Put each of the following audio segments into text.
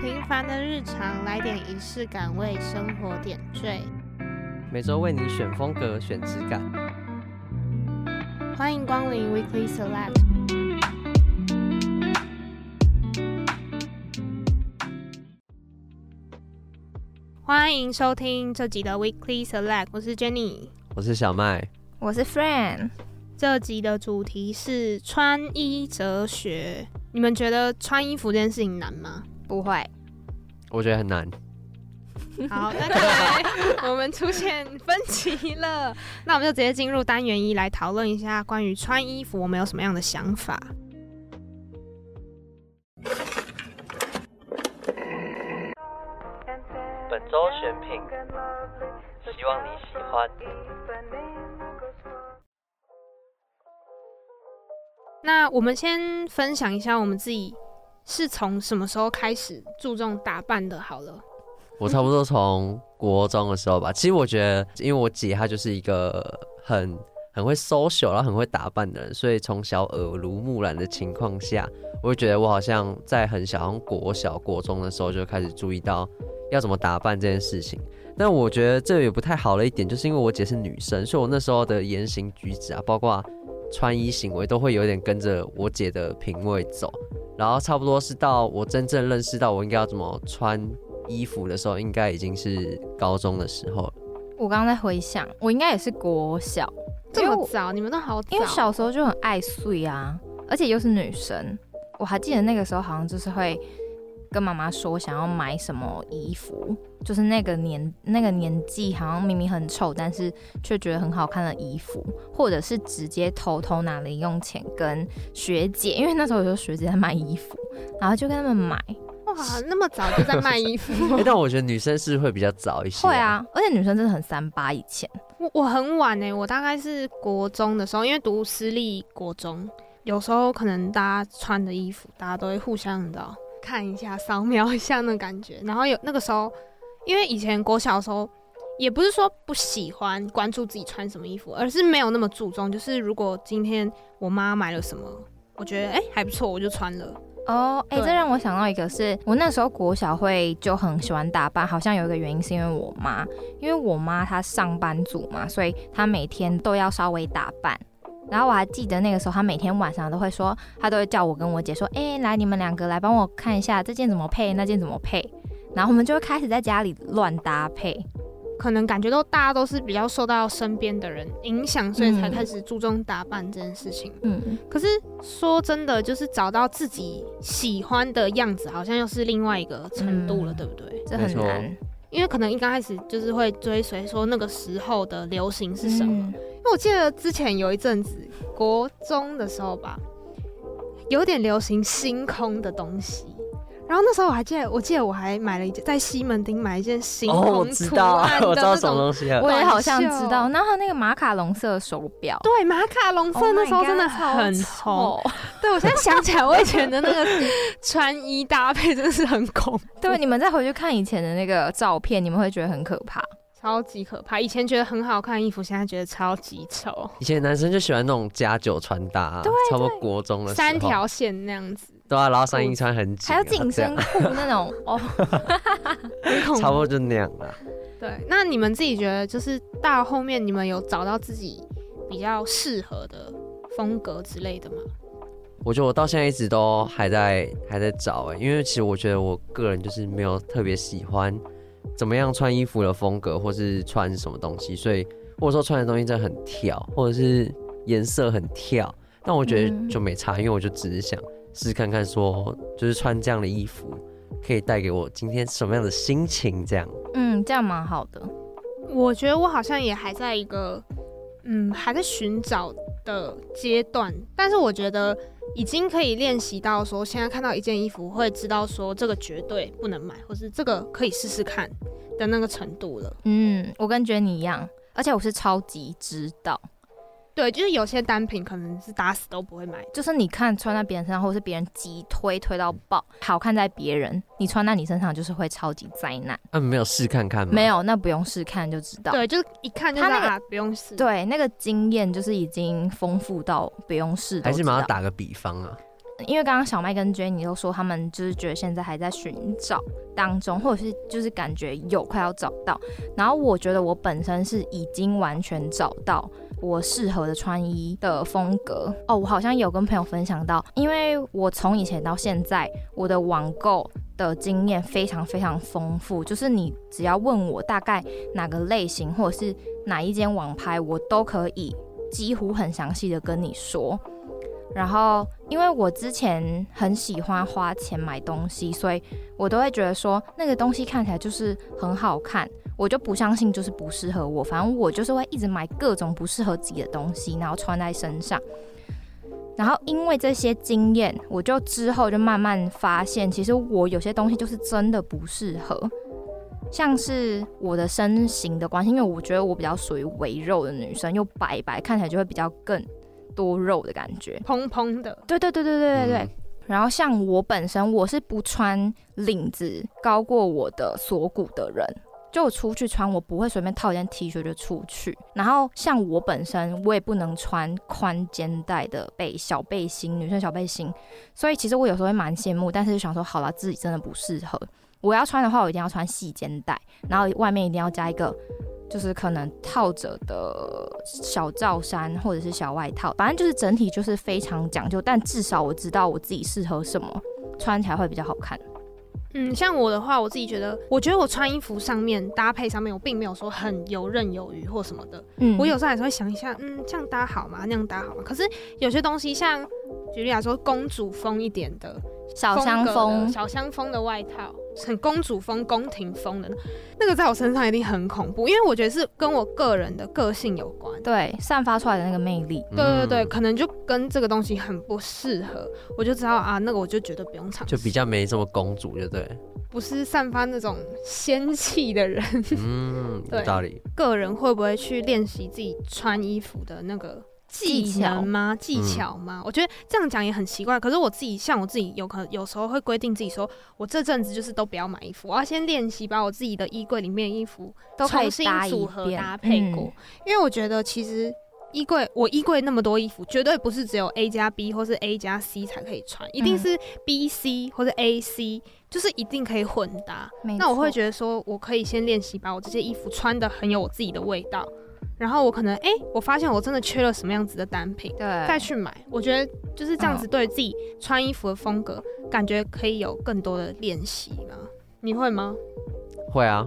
平凡的日常，来点仪式感，为生活点缀。每周为你选风格，选质感。欢迎光临 Weekly Select。欢迎收听这集的 Weekly Select，我是 Jenny，我是小麦，我是 Fran。这集的主题是穿衣哲学。你们觉得穿衣服这件事情难吗？不会，我觉得很难。好，那看来我们出现分歧了。那我们就直接进入单元一，来讨论一下关于穿衣服，我们有什么样的想法？本周选品，希望你喜欢。那我们先分享一下我们自己是从什么时候开始注重打扮的？好了，我差不多从国中的时候吧。其实我觉得，因为我姐她就是一个很很会 social，然后很会打扮的人，所以从小耳濡目染的情况下，我就觉得我好像在很小，像国小、国中的时候就开始注意到要怎么打扮这件事情。但我觉得这也不太好的一点，就是因为我姐是女生，所以我那时候的言行举止啊，包括。穿衣行为都会有点跟着我姐的品味走，然后差不多是到我真正认识到我应该要怎么穿衣服的时候，应该已经是高中的时候了。我刚刚在回想，我应该也是国小，这么早？你们都好早，因为小时候就很爱睡啊，而且又是女生，我还记得那个时候好像就是会。跟妈妈说想要买什么衣服，就是那个年那个年纪，好像明明很丑，但是却觉得很好看的衣服，或者是直接偷偷拿零用钱跟学姐，因为那时候有学姐在卖衣服，然后就跟他们买。哇，那么早就在卖衣服？欸，但我觉得女生是会比较早一些。会啊，而且女生真的很三八。以前我我很晚呢，我大概是国中的时候，因为读私立国中，有时候可能大家穿的衣服，大家都会互相的。看一下，扫描一下那感觉，然后有那个时候，因为以前国小的时候，也不是说不喜欢关注自己穿什么衣服，而是没有那么注重。就是如果今天我妈买了什么，我觉得哎、欸、还不错，我就穿了。哦，哎，这让我想到一个是，是我那时候国小会就很喜欢打扮，好像有一个原因是因为我妈，因为我妈她上班族嘛，所以她每天都要稍微打扮。然后我还记得那个时候，他每天晚上都会说，他都会叫我跟我姐说，哎、欸，来你们两个来帮我看一下这件怎么配，那件怎么配。然后我们就会开始在家里乱搭配，可能感觉到大家都是比较受到身边的人影响，所以才开始注重打扮这件事情。嗯，可是说真的，就是找到自己喜欢的样子，好像又是另外一个程度了，嗯、对不对？这很难，因为可能一刚开始就是会追随说那个时候的流行是什么。嗯我记得之前有一阵子，国中的时候吧，有点流行星空的东西。然后那时候我还记得，我记得我还买了一件，在西门町买一件星空图案的、哦、我知道、啊，我知道什么东西啊，我也好像知道。然后那个马卡龙色手表，对，马卡龙色那时候真的很丑。Oh、对，我现在想起来，我以前的那个穿衣搭配真的是很恐怖。对，你们再回去看以前的那个照片，你们会觉得很可怕。超级可怕！以前觉得很好看的衣服，现在觉得超级丑。以前男生就喜欢那种加九穿搭，对，差不多国中的时候，三条线那样子。对啊，然后上衣穿很紧，还有紧身裤那种哦，差不多就那样了。对，那你们自己觉得，就是到后面你们有找到自己比较适合的风格之类的吗？我觉得我到现在一直都还在还在找哎，因为其实我觉得我个人就是没有特别喜欢。怎么样穿衣服的风格，或是穿什么东西，所以或者说穿的东西真的很跳，或者是颜色很跳，但我觉得就没差，嗯、因为我就只是想试试看看，说就是穿这样的衣服可以带给我今天什么样的心情，这样。嗯，这样蛮好的。我觉得我好像也还在一个嗯还在寻找的阶段，但是我觉得。已经可以练习到说，现在看到一件衣服会知道说这个绝对不能买，或是这个可以试试看的那个程度了。嗯，我跟觉得你一样，而且我是超级知道。对，就是有些单品可能是打死都不会买，就是你看穿在别人身上，或者是别人急推推到爆，好看在别人，你穿在你身上就是会超级灾难。嗯、啊，没有试看看吗？没有，那不用试看就知道。对，就是一看就知道他那个、啊、不用试。对，那个经验就是已经丰富到不用试。还是马上打个比方啊，因为刚刚小麦跟 Jenny 都说他们就是觉得现在还在寻找当中，或者是就是感觉有快要找到。然后我觉得我本身是已经完全找到我适合的穿衣的风格哦。我好像有跟朋友分享到，因为我从以前到现在，我的网购的经验非常非常丰富。就是你只要问我大概哪个类型，或者是哪一间网拍，我都可以几乎很详细的跟你说。然后，因为我之前很喜欢花钱买东西，所以我都会觉得说那个东西看起来就是很好看，我就不相信就是不适合我。反正我就是会一直买各种不适合自己的东西，然后穿在身上。然后因为这些经验，我就之后就慢慢发现，其实我有些东西就是真的不适合，像是我的身形的关系，因为我觉得我比较属于微肉的女生，又白白，看起来就会比较更。多肉的感觉，蓬蓬的，对对对对对对对。嗯、然后像我本身，我是不穿领子高过我的锁骨的人，就出去穿，我不会随便套一件 T 恤就出去。然后像我本身，我也不能穿宽肩带的背小背心，女生小背心。所以其实我有时候会蛮羡慕，但是就想说，好了，自己真的不适合。我要穿的话，我一定要穿细肩带，然后外面一定要加一个。就是可能套着的小罩衫或者是小外套，反正就是整体就是非常讲究，但至少我知道我自己适合什么，穿起来会比较好看。嗯，像我的话，我自己觉得，我觉得我穿衣服上面搭配上面，我并没有说很游刃有余或什么的。嗯，我有时候还是会想一下，嗯，这样搭好吗？那样搭好吗？可是有些东西，像举例来说，公主风一点的小香风、小香风的外套。很公主风、宫廷风的那个，在我身上一定很恐怖，因为我觉得是跟我个人的个性有关，对，散发出来的那个魅力，对对对，可能就跟这个东西很不适合，我就知道啊，那个我就觉得不用尝试，就比较没这么公主，就对，不是散发那种仙气的人，嗯，有道理。个人会不会去练习自己穿衣服的那个？技能吗？技巧吗？嗯、我觉得这样讲也很奇怪。可是我自己，像我自己，有可能有时候会规定自己说，我这阵子就是都不要买衣服，我要先练习把我自己的衣柜里面的衣服都重新组合搭配过。因为我觉得其实衣柜，我衣柜那么多衣服，绝对不是只有 A 加 B 或是 A 加 C 才可以穿，一定是 B C 或者 A C，就是一定可以混搭。那我会觉得说，我可以先练习把我这些衣服穿的很有我自己的味道。然后我可能哎、欸，我发现我真的缺了什么样子的单品，对，再去买。我觉得就是这样子，对自己穿衣服的风格，嗯、感觉可以有更多的练习嘛。你会吗？会啊。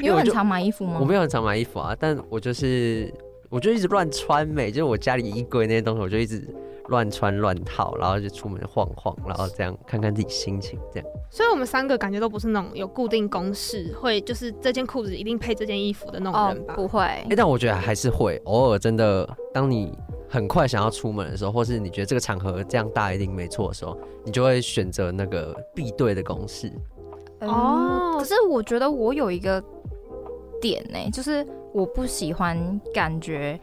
你有很常买衣服吗？我没有很常买衣服啊，但我就是，我就一直乱穿美，就是我家里衣柜那些东西，我就一直。乱穿乱套，然后就出门晃晃，然后这样看看自己心情，这样。所以，我们三个感觉都不是那种有固定公式，会就是这件裤子一定配这件衣服的那种人吧？哦、不会。哎、欸，但我觉得还是会，偶尔真的，当你很快想要出门的时候，或是你觉得这个场合这样搭一定没错的时候，你就会选择那个必对的公式。哦、嗯，可是我觉得我有一个点呢、欸，就是我不喜欢感觉。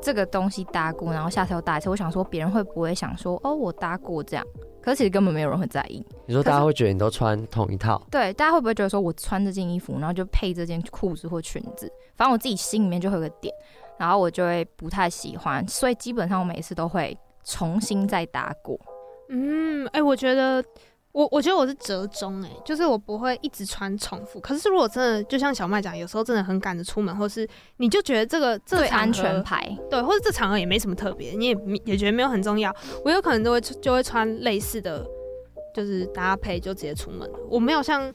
这个东西搭过，然后下次又搭一次。我想说，别人会不会想说，哦，我搭过这样？可是其实根本没有人会在意。你说大家会觉得你都穿同一套？对，大家会不会觉得说我穿这件衣服，然后就配这件裤子或裙子？反正我自己心里面就会有个点，然后我就会不太喜欢。所以基本上我每次都会重新再搭过。嗯，哎，我觉得。我我觉得我是折中哎、欸，就是我不会一直穿重复。可是如果真的就像小麦讲，有时候真的很赶着出门，或是你就觉得这个这个安全牌，对，或者这场合也没什么特别，你也也觉得没有很重要，我有可能都会就会穿类似的，就是搭配就直接出门了。我没有像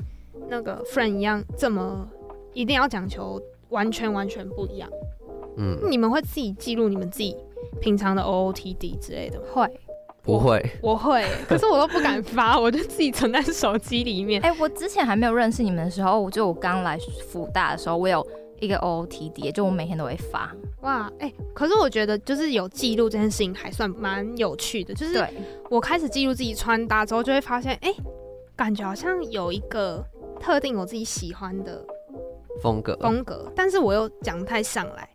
那个 friend 一样这么一定要讲求完全完全不一样。嗯，你们会自己记录你们自己平常的 OOTD 之类的吗？会。不会，我会，可是我都不敢发，我就自己存在手机里面。哎、欸，我之前还没有认识你们的时候，我就我刚来福大的时候，我有一个 OOTD，就我每天都会发。哇，哎、欸，可是我觉得就是有记录这件事情还算蛮有趣的，就是我开始记录自己穿搭之后，就会发现，哎、欸，感觉好像有一个特定我自己喜欢的风格风格，但是我又讲不太上来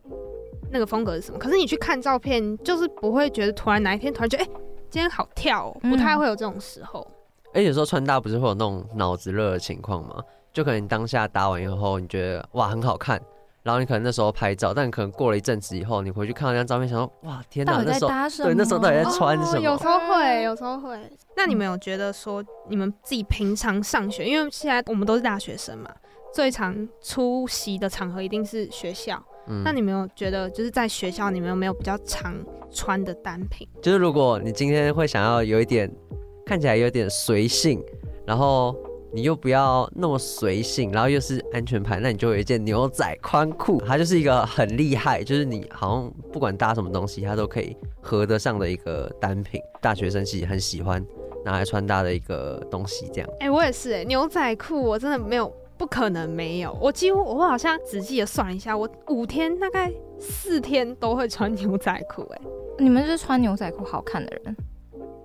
那个风格是什么。可是你去看照片，就是不会觉得突然哪一天突然觉得，哎、欸。今天好跳哦，不太会有这种时候。哎、嗯，有时候穿搭不是会有那种脑子热的情况吗？就可能你当下搭完以后，你觉得哇很好看，然后你可能那时候拍照，但可能过了一阵子以后，你回去看到那张照片，想说哇，天哪，那时候对，那时候到底在穿什么？哦、有时候会，有时候会。那你们有觉得说，你们自己平常上学，因为现在我们都是大学生嘛，最常出席的场合一定是学校。嗯、那你没有觉得，就是在学校，你们有没有比较常穿的单品？就是如果你今天会想要有一点看起来有点随性，然后。你又不要那么随性，然后又是安全牌，那你就有一件牛仔宽裤，它就是一个很厉害，就是你好像不管搭什么东西，它都可以合得上的一个单品。大学生其实很喜欢拿来穿搭的一个东西，这样。哎、欸，我也是哎、欸，牛仔裤我真的没有，不可能没有。我几乎我好像仔细的算了一下，我五天大概四天都会穿牛仔裤。哎，你们是穿牛仔裤好看的人？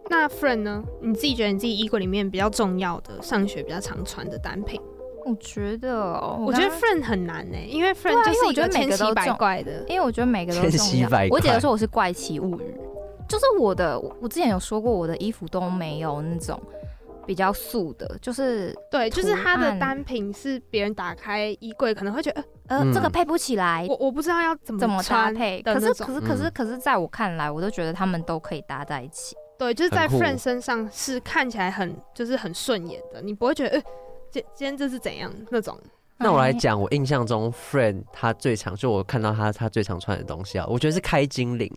那 friend 呢？你自己觉得你自己衣柜里面比较重要的、上学比较常穿的单品？我觉得，我，我觉得 friend 很难呢、欸，因为 friend 就是一个千奇百怪的。因为我觉得每个都重要。千奇百怪。我姐姐说我是怪奇物语，就是我的，我之前有说过，我的衣服都没有那种比较素的，就是对，就是他的单品是别人打开衣柜可能会觉得，呃，嗯、这个配不起来，我我不知道要怎么怎么搭配。可是可是可是可是在我看来，我都觉得他们都可以搭在一起。对，就是在 friend 身上是看起来很就是很顺眼的，你不会觉得，呃，今今天这是怎样那种？那我来讲，我印象中 friend 他最常就我看到他他最常穿的东西啊，我觉得是开金领，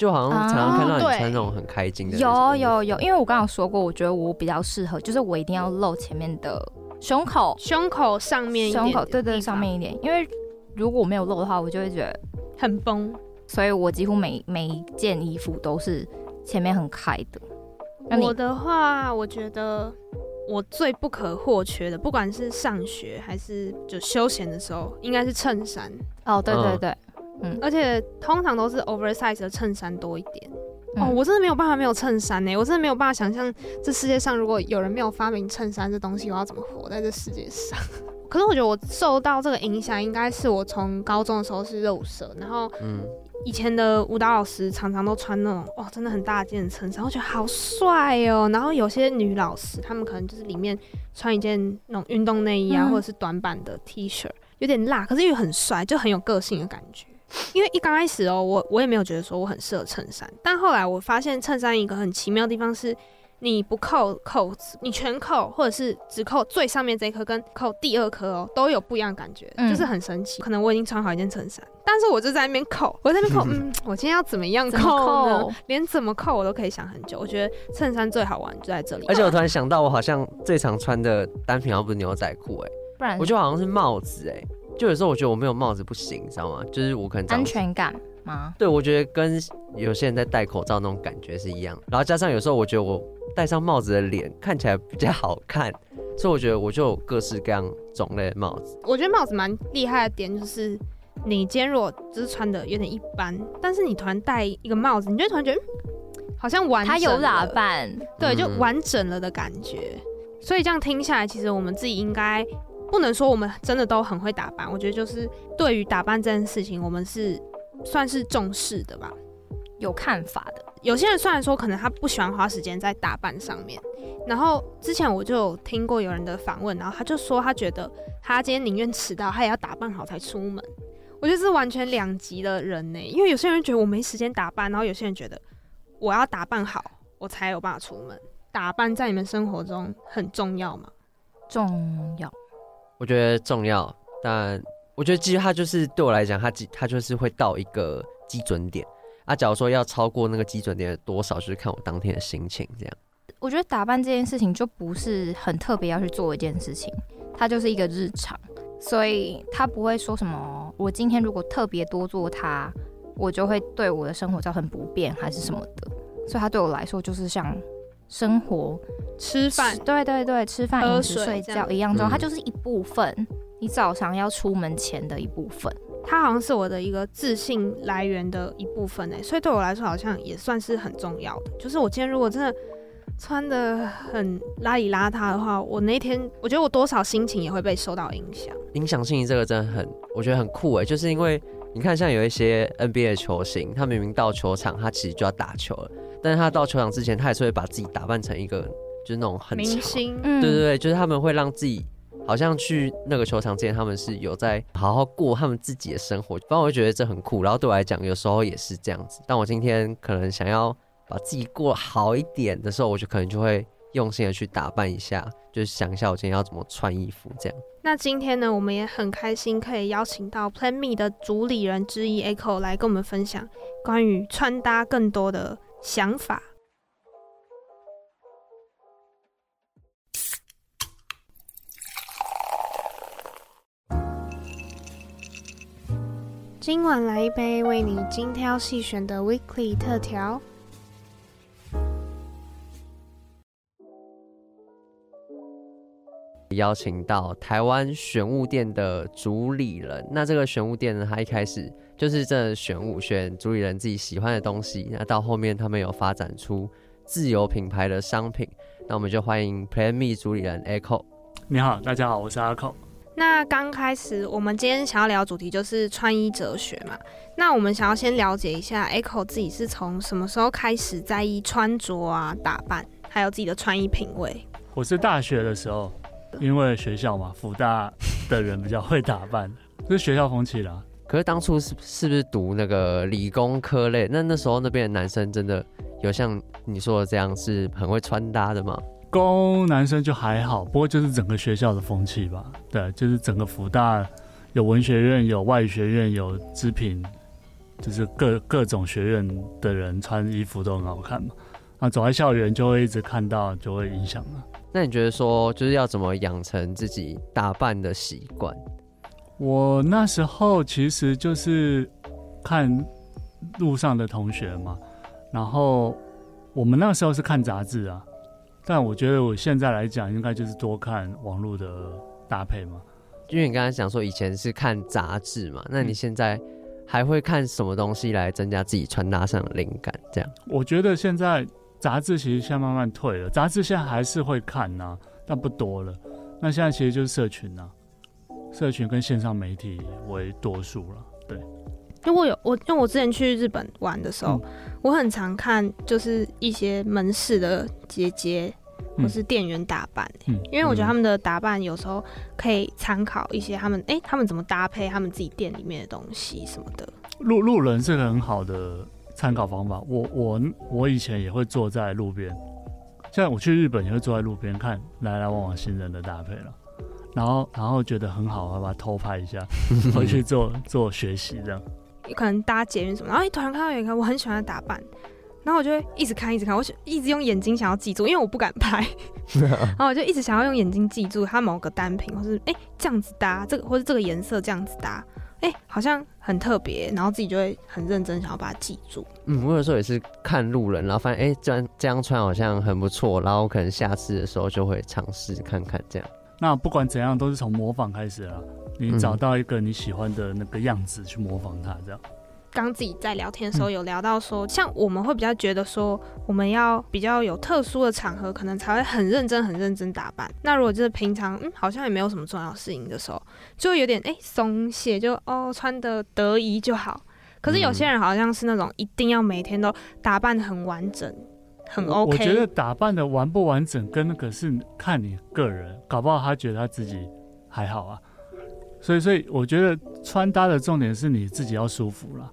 就好像常常看到你穿那种很开心的。有有有，因为我刚刚有说过，我觉得我比较适合，就是我一定要露前面的胸口，胸口上面一点点，胸口对对上面一点，因为如果我没有露的话，我就会觉得很崩，所以我几乎每每一件衣服都是。前面很开的。我的话，我觉得我最不可或缺的，不管是上学还是就休闲的时候，应该是衬衫。哦，对对对，嗯，而且通常都是 oversize 的衬衫多一点。嗯、哦，我真的没有办法没有衬衫呢，我真的没有办法想象这世界上如果有人没有发明衬衫这东西，我要怎么活在这世界上？可是我觉得我受到这个影响，应该是我从高中的时候是热舞社，然后嗯。以前的舞蹈老师常常都穿那种哇，真的很大件的衬衫，我觉得好帅哦。然后有些女老师，她们可能就是里面穿一件那种运动内衣啊，嗯、或者是短版的 T 恤，有点辣，可是又很帅，就很有个性的感觉。因为一刚开始哦，我我也没有觉得说我很适合衬衫，但后来我发现衬衫一个很奇妙的地方是。你不扣扣子，你全扣，或者是只扣最上面这一颗，跟扣第二颗哦，都有不一样的感觉，嗯、就是很神奇。可能我已经穿好一件衬衫，但是我就在那边扣，我在那边扣，嗯，我今天要怎么样扣呢？扣连怎么扣我都可以想很久。我觉得衬衫最好玩就在这里。而且我突然想到，我好像最常穿的单品好像不是牛仔裤，哎，不然我觉得好像是帽子，哎，就有时候我觉得我没有帽子不行，你知道吗？就是我可能安全感吗？对，我觉得跟有些人在戴口罩那种感觉是一样。然后加上有时候我觉得我。戴上帽子的脸看起来比较好看，所以我觉得我就有各式各样种类的帽子。我觉得帽子蛮厉害的点就是，你今天如果就是穿的有点一般，但是你突然戴一个帽子，你就突然觉得好像完整了，它有打扮，对，就完整了的感觉。嗯、所以这样听下来，其实我们自己应该不能说我们真的都很会打扮。我觉得就是对于打扮这件事情，我们是算是重视的吧，有看法的。有些人虽然说可能他不喜欢花时间在打扮上面，然后之前我就有听过有人的访问，然后他就说他觉得他今天宁愿迟到，他也要打扮好才出门。我觉得是完全两极的人呢，因为有些人觉得我没时间打扮，然后有些人觉得我要打扮好我才有办法出门。打扮在你们生活中很重要吗？重要，我觉得重要，但我觉得其实他就是对我来讲，他他就是会到一个基准点。啊、假如说要超过那个基准点多少，就是看我当天的心情这样。我觉得打扮这件事情就不是很特别要去做一件事情，它就是一个日常，所以他不会说什么。我今天如果特别多做它，我就会对我的生活造成不便还是什么的。所以它对我来说就是像生活、吃饭，对对对，吃饭、饮食、睡觉一样重它就是一部分。你早上要出门前的一部分。它好像是我的一个自信来源的一部分诶，所以对我来说好像也算是很重要的。就是我今天如果真的穿的很邋里邋遢的话，我那天我觉得我多少心情也会被受到影响。影响心情这个真的很，我觉得很酷诶，就是因为你看像有一些 NBA 的球星，他明明到球场他其实就要打球了，但是他到球场之前他还是会把自己打扮成一个就是那种很明星，对对对，就是他们会让自己。好像去那个球场之前，他们是有在好好过他们自己的生活，反正我会觉得这很酷。然后对我来讲，有时候也是这样子。但我今天可能想要把自己过好一点的时候，我就可能就会用心的去打扮一下，就是想一下我今天要怎么穿衣服这样。那今天呢，我们也很开心可以邀请到 Plan Me 的主理人之一 Echo 来跟我们分享关于穿搭更多的想法。今晚来一杯为你精挑细选的 Weekly 特调。邀请到台湾选物店的主理人。那这个选物店呢，他一开始就是这选物选主理人自己喜欢的东西。那到后面他们有发展出自有品牌的商品。那我们就欢迎 Plan Me 主理人 Echo。你好，大家好，我是 Echo。那刚开始，我们今天想要聊的主题就是穿衣哲学嘛。那我们想要先了解一下，Echo 自己是从什么时候开始在意穿着啊、打扮，还有自己的穿衣品味？我是大学的时候，因为学校嘛，福大的人比较会打扮，这是学校风气啦。可是当初是是不是读那个理工科类？那那时候那边的男生真的有像你说的这样，是很会穿搭的吗？工男生就还好，不过就是整个学校的风气吧。对，就是整个福大有文学院、有外语学院、有织品，就是各各种学院的人穿衣服都很好看嘛。那走在校园就会一直看到，就会影响了。那你觉得说，就是要怎么养成自己打扮的习惯？我那时候其实就是看路上的同学嘛，然后我们那时候是看杂志啊。但我觉得我现在来讲，应该就是多看网络的搭配嘛。因为你刚才讲说以前是看杂志嘛，那你现在还会看什么东西来增加自己穿搭上的灵感？这样？我觉得现在杂志其实现在慢慢退了，杂志现在还是会看呐、啊，但不多了。那现在其实就是社群呐、啊，社群跟线上媒体为多数了。对。因为我有我，因为我之前去日本玩的时候，嗯、我很常看就是一些门市的姐姐或是店员打扮、欸，嗯、因为我觉得他们的打扮有时候可以参考一些他们，哎、欸，他们怎么搭配他们自己店里面的东西什么的。路路人是个很好的参考方法。我我我以前也会坐在路边，现在我去日本也会坐在路边看来来往往新人的搭配了，然后然后觉得很好，我把它偷拍一下，回去做做学习这样。可能搭捷运什么，然后一突然看到有一个我很喜欢的打扮，然后我就会一直看，一直看，我一直用眼睛想要记住，因为我不敢拍，然后我就一直想要用眼睛记住它某个单品，或是哎、欸、这样子搭这个，或是这个颜色这样子搭，哎、欸、好像很特别，然后自己就会很认真想要把它记住。嗯，我有时候也是看路人，然后发现哎、欸、这样这样穿好像很不错，然后可能下次的时候就会尝试看看这样。那不管怎样，都是从模仿开始啦。你找到一个你喜欢的那个样子去模仿它，这样。刚自己在聊天的时候有聊到说，像我们会比较觉得说，我们要比较有特殊的场合，可能才会很认真、很认真打扮。那如果就是平常，嗯，好像也没有什么重要事情的时候，就有点哎松懈，就哦穿得得宜就好。可是有些人好像是那种一定要每天都打扮得很完整。很 OK，我觉得打扮的完不完整跟那个是看你个人，搞不好他觉得他自己还好啊。所以，所以我觉得穿搭的重点是你自己要舒服了。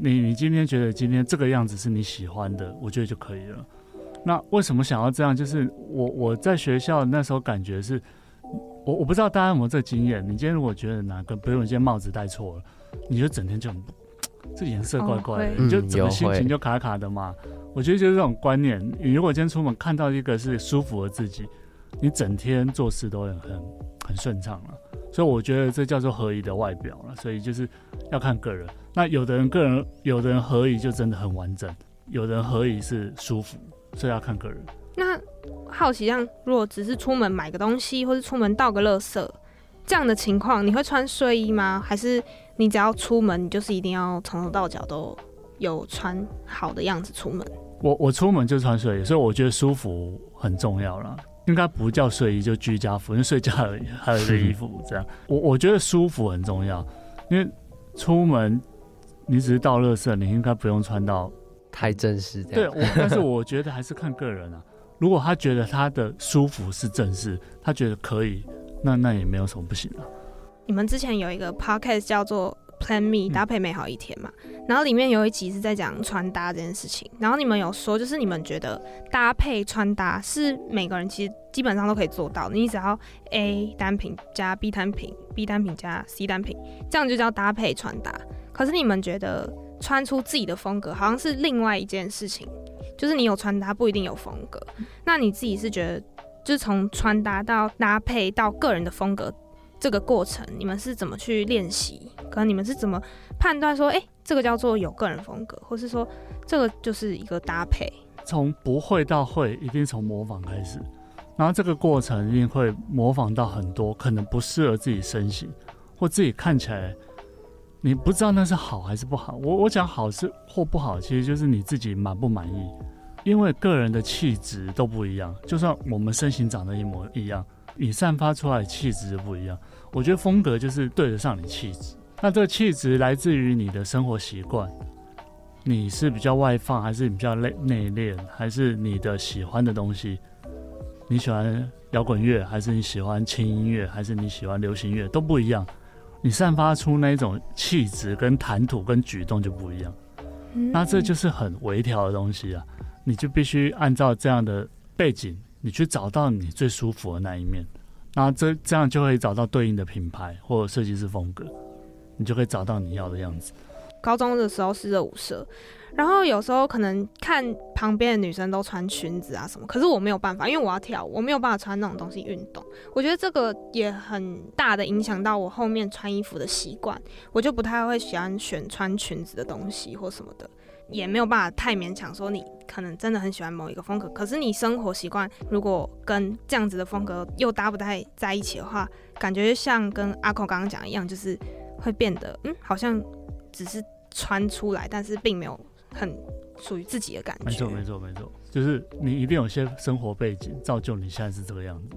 你你今天觉得今天这个样子是你喜欢的，我觉得就可以了。那为什么想要这样？就是我我在学校那时候感觉是，我我不知道大家有没有这个经验。你今天如果觉得哪个，比如你今天帽子戴错了，你就整天就很 这颜色怪怪的，哦、你就整个心情就卡卡的嘛。嗯我觉得就是这种观念，你如果今天出门看到一个是舒服的自己，你整天做事都很很很顺畅了。所以我觉得这叫做合一的外表了。所以就是要看个人。那有的人个人，有的人合宜就真的很完整，有的人合宜是舒服，所以要看个人。那好奇，像如果只是出门买个东西，或是出门倒个垃圾这样的情况，你会穿睡衣吗？还是你只要出门，你就是一定要从头到脚都有穿好的样子出门？我我出门就穿睡衣，所以我觉得舒服很重要啦。应该不叫睡衣，就居家服，因为睡觉而已，还有一个衣服这样。我我觉得舒服很重要，因为出门你只是倒垃圾，你应该不用穿到太正式。对，我但是我觉得还是看个人啊。如果他觉得他的舒服是正式，他觉得可以，那那也没有什么不行啊。你们之前有一个 podcast 叫做 Plan Me 搭配美好一天嘛，嗯、然后里面有一集是在讲穿搭这件事情，然后你们有说，就是你们觉得搭配穿搭是每个人其实基本上都可以做到的，你只要 A 单品加 B 单品，B 单品加 C 单品，这样就叫搭配穿搭。可是你们觉得穿出自己的风格好像是另外一件事情，就是你有穿搭不一定有风格。那你自己是觉得，就是从穿搭到搭配到个人的风格。这个过程你们是怎么去练习？可能你们是怎么判断说，哎，这个叫做有个人风格，或是说这个就是一个搭配？从不会到会，一定从模仿开始，然后这个过程一定会模仿到很多可能不适合自己身形，或自己看起来你不知道那是好还是不好。我我讲好是或不好，其实就是你自己满不满意，因为个人的气质都不一样，就算我们身形长得一模一样。你散发出来的气质不一样，我觉得风格就是对得上你气质。那这个气质来自于你的生活习惯，你是比较外放，还是你比较内内敛，还是你的喜欢的东西？你喜欢摇滚乐，还是你喜欢轻音乐，还是你喜欢流行乐，都不一样。你散发出那种气质、跟谈吐、跟举动就不一样。那这就是很微调的东西啊，你就必须按照这样的背景。你去找到你最舒服的那一面，那这这样就会找到对应的品牌或设计师风格，你就可以找到你要的样子。高中的时候是热舞社，然后有时候可能看旁边的女生都穿裙子啊什么，可是我没有办法，因为我要跳，我没有办法穿那种东西运动。我觉得这个也很大的影响到我后面穿衣服的习惯，我就不太会喜欢选穿裙子的东西或什么的。也没有办法太勉强说你可能真的很喜欢某一个风格，可是你生活习惯如果跟这样子的风格又搭不太在一起的话，感觉像跟阿扣刚刚讲一样，就是会变得嗯，好像只是穿出来，但是并没有很属于自己的感觉。没错，没错，没错，就是你一定有些生活背景造就你现在是这个样子，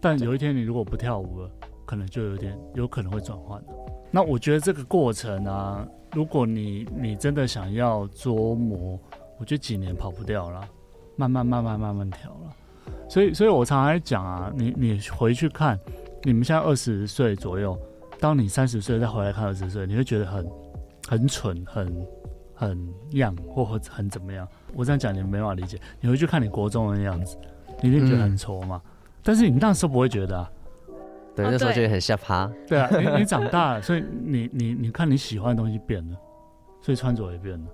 但有一天你如果不跳舞了，可能就有点有可能会转换。那我觉得这个过程啊。如果你你真的想要琢磨，我觉得几年跑不掉了，慢慢慢慢慢慢调了。所以，所以我常常讲啊，你你回去看，你们现在二十岁左右，当你三十岁再回来看二十岁，你会觉得很很蠢，很很样，或很很怎么样？我这样讲你们没办法理解。你回去看你国中的样子，你一定觉得很挫嘛？嗯、但是你那时候不会觉得啊。对，那时候觉得很吓趴。对啊，你你长大了，所以你你你看你喜欢的东西变了，所以穿着也变了。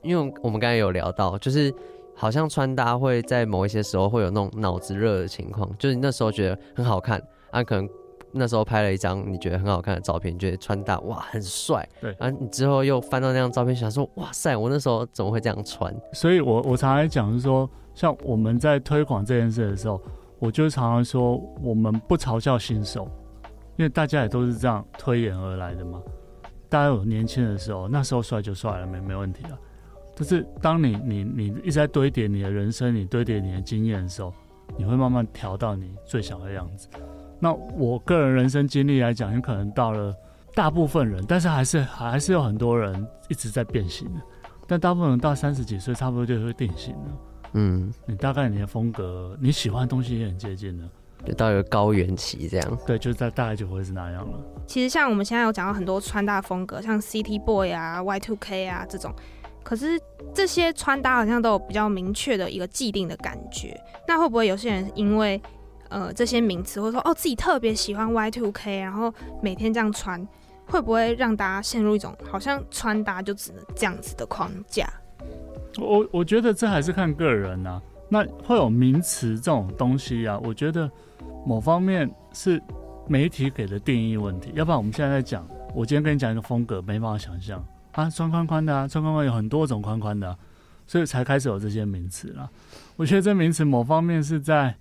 因为我们刚才有聊到，就是好像穿搭会在某一些时候会有那种脑子热的情况，就是你那时候觉得很好看啊，可能那时候拍了一张你觉得很好看的照片，觉得穿搭哇很帅。对，然后，你之后又翻到那张照片，想说哇塞，我那时候怎么会这样穿？所以我我常常讲是说，像我们在推广这件事的时候。我就常常说，我们不嘲笑新手，因为大家也都是这样推演而来的嘛。大家有年轻的时候，那时候帅就帅了，没没问题了。就是当你你你一直在堆叠你的人生，你堆叠你的经验的时候，你会慢慢调到你最想的样子。那我个人人生经历来讲，有可能到了大部分人，但是还是还是有很多人一直在变形的。但大部分人到三十几岁，差不多就会定型了。嗯，你大概你的风格，你喜欢的东西也很接近的，就到一个高原期这样。对，就在大概就会是那样了。其实像我们现在有讲到很多穿搭风格，像 City Boy 啊、Y Two K 啊这种，可是这些穿搭好像都有比较明确的一个既定的感觉。那会不会有些人因为呃这些名词，或者说哦自己特别喜欢 Y2K，然后每天这样穿，会不会让大家陷入一种好像穿搭就只能这样子的框架？我我觉得这还是看个人啊，那会有名词这种东西啊，我觉得某方面是媒体给的定义问题。要不然我们现在在讲，我今天跟你讲一个风格，没办法想象啊，穿宽宽的啊，穿宽宽有很多种宽宽的，所以才开始有这些名词了。我觉得这名词某方面是在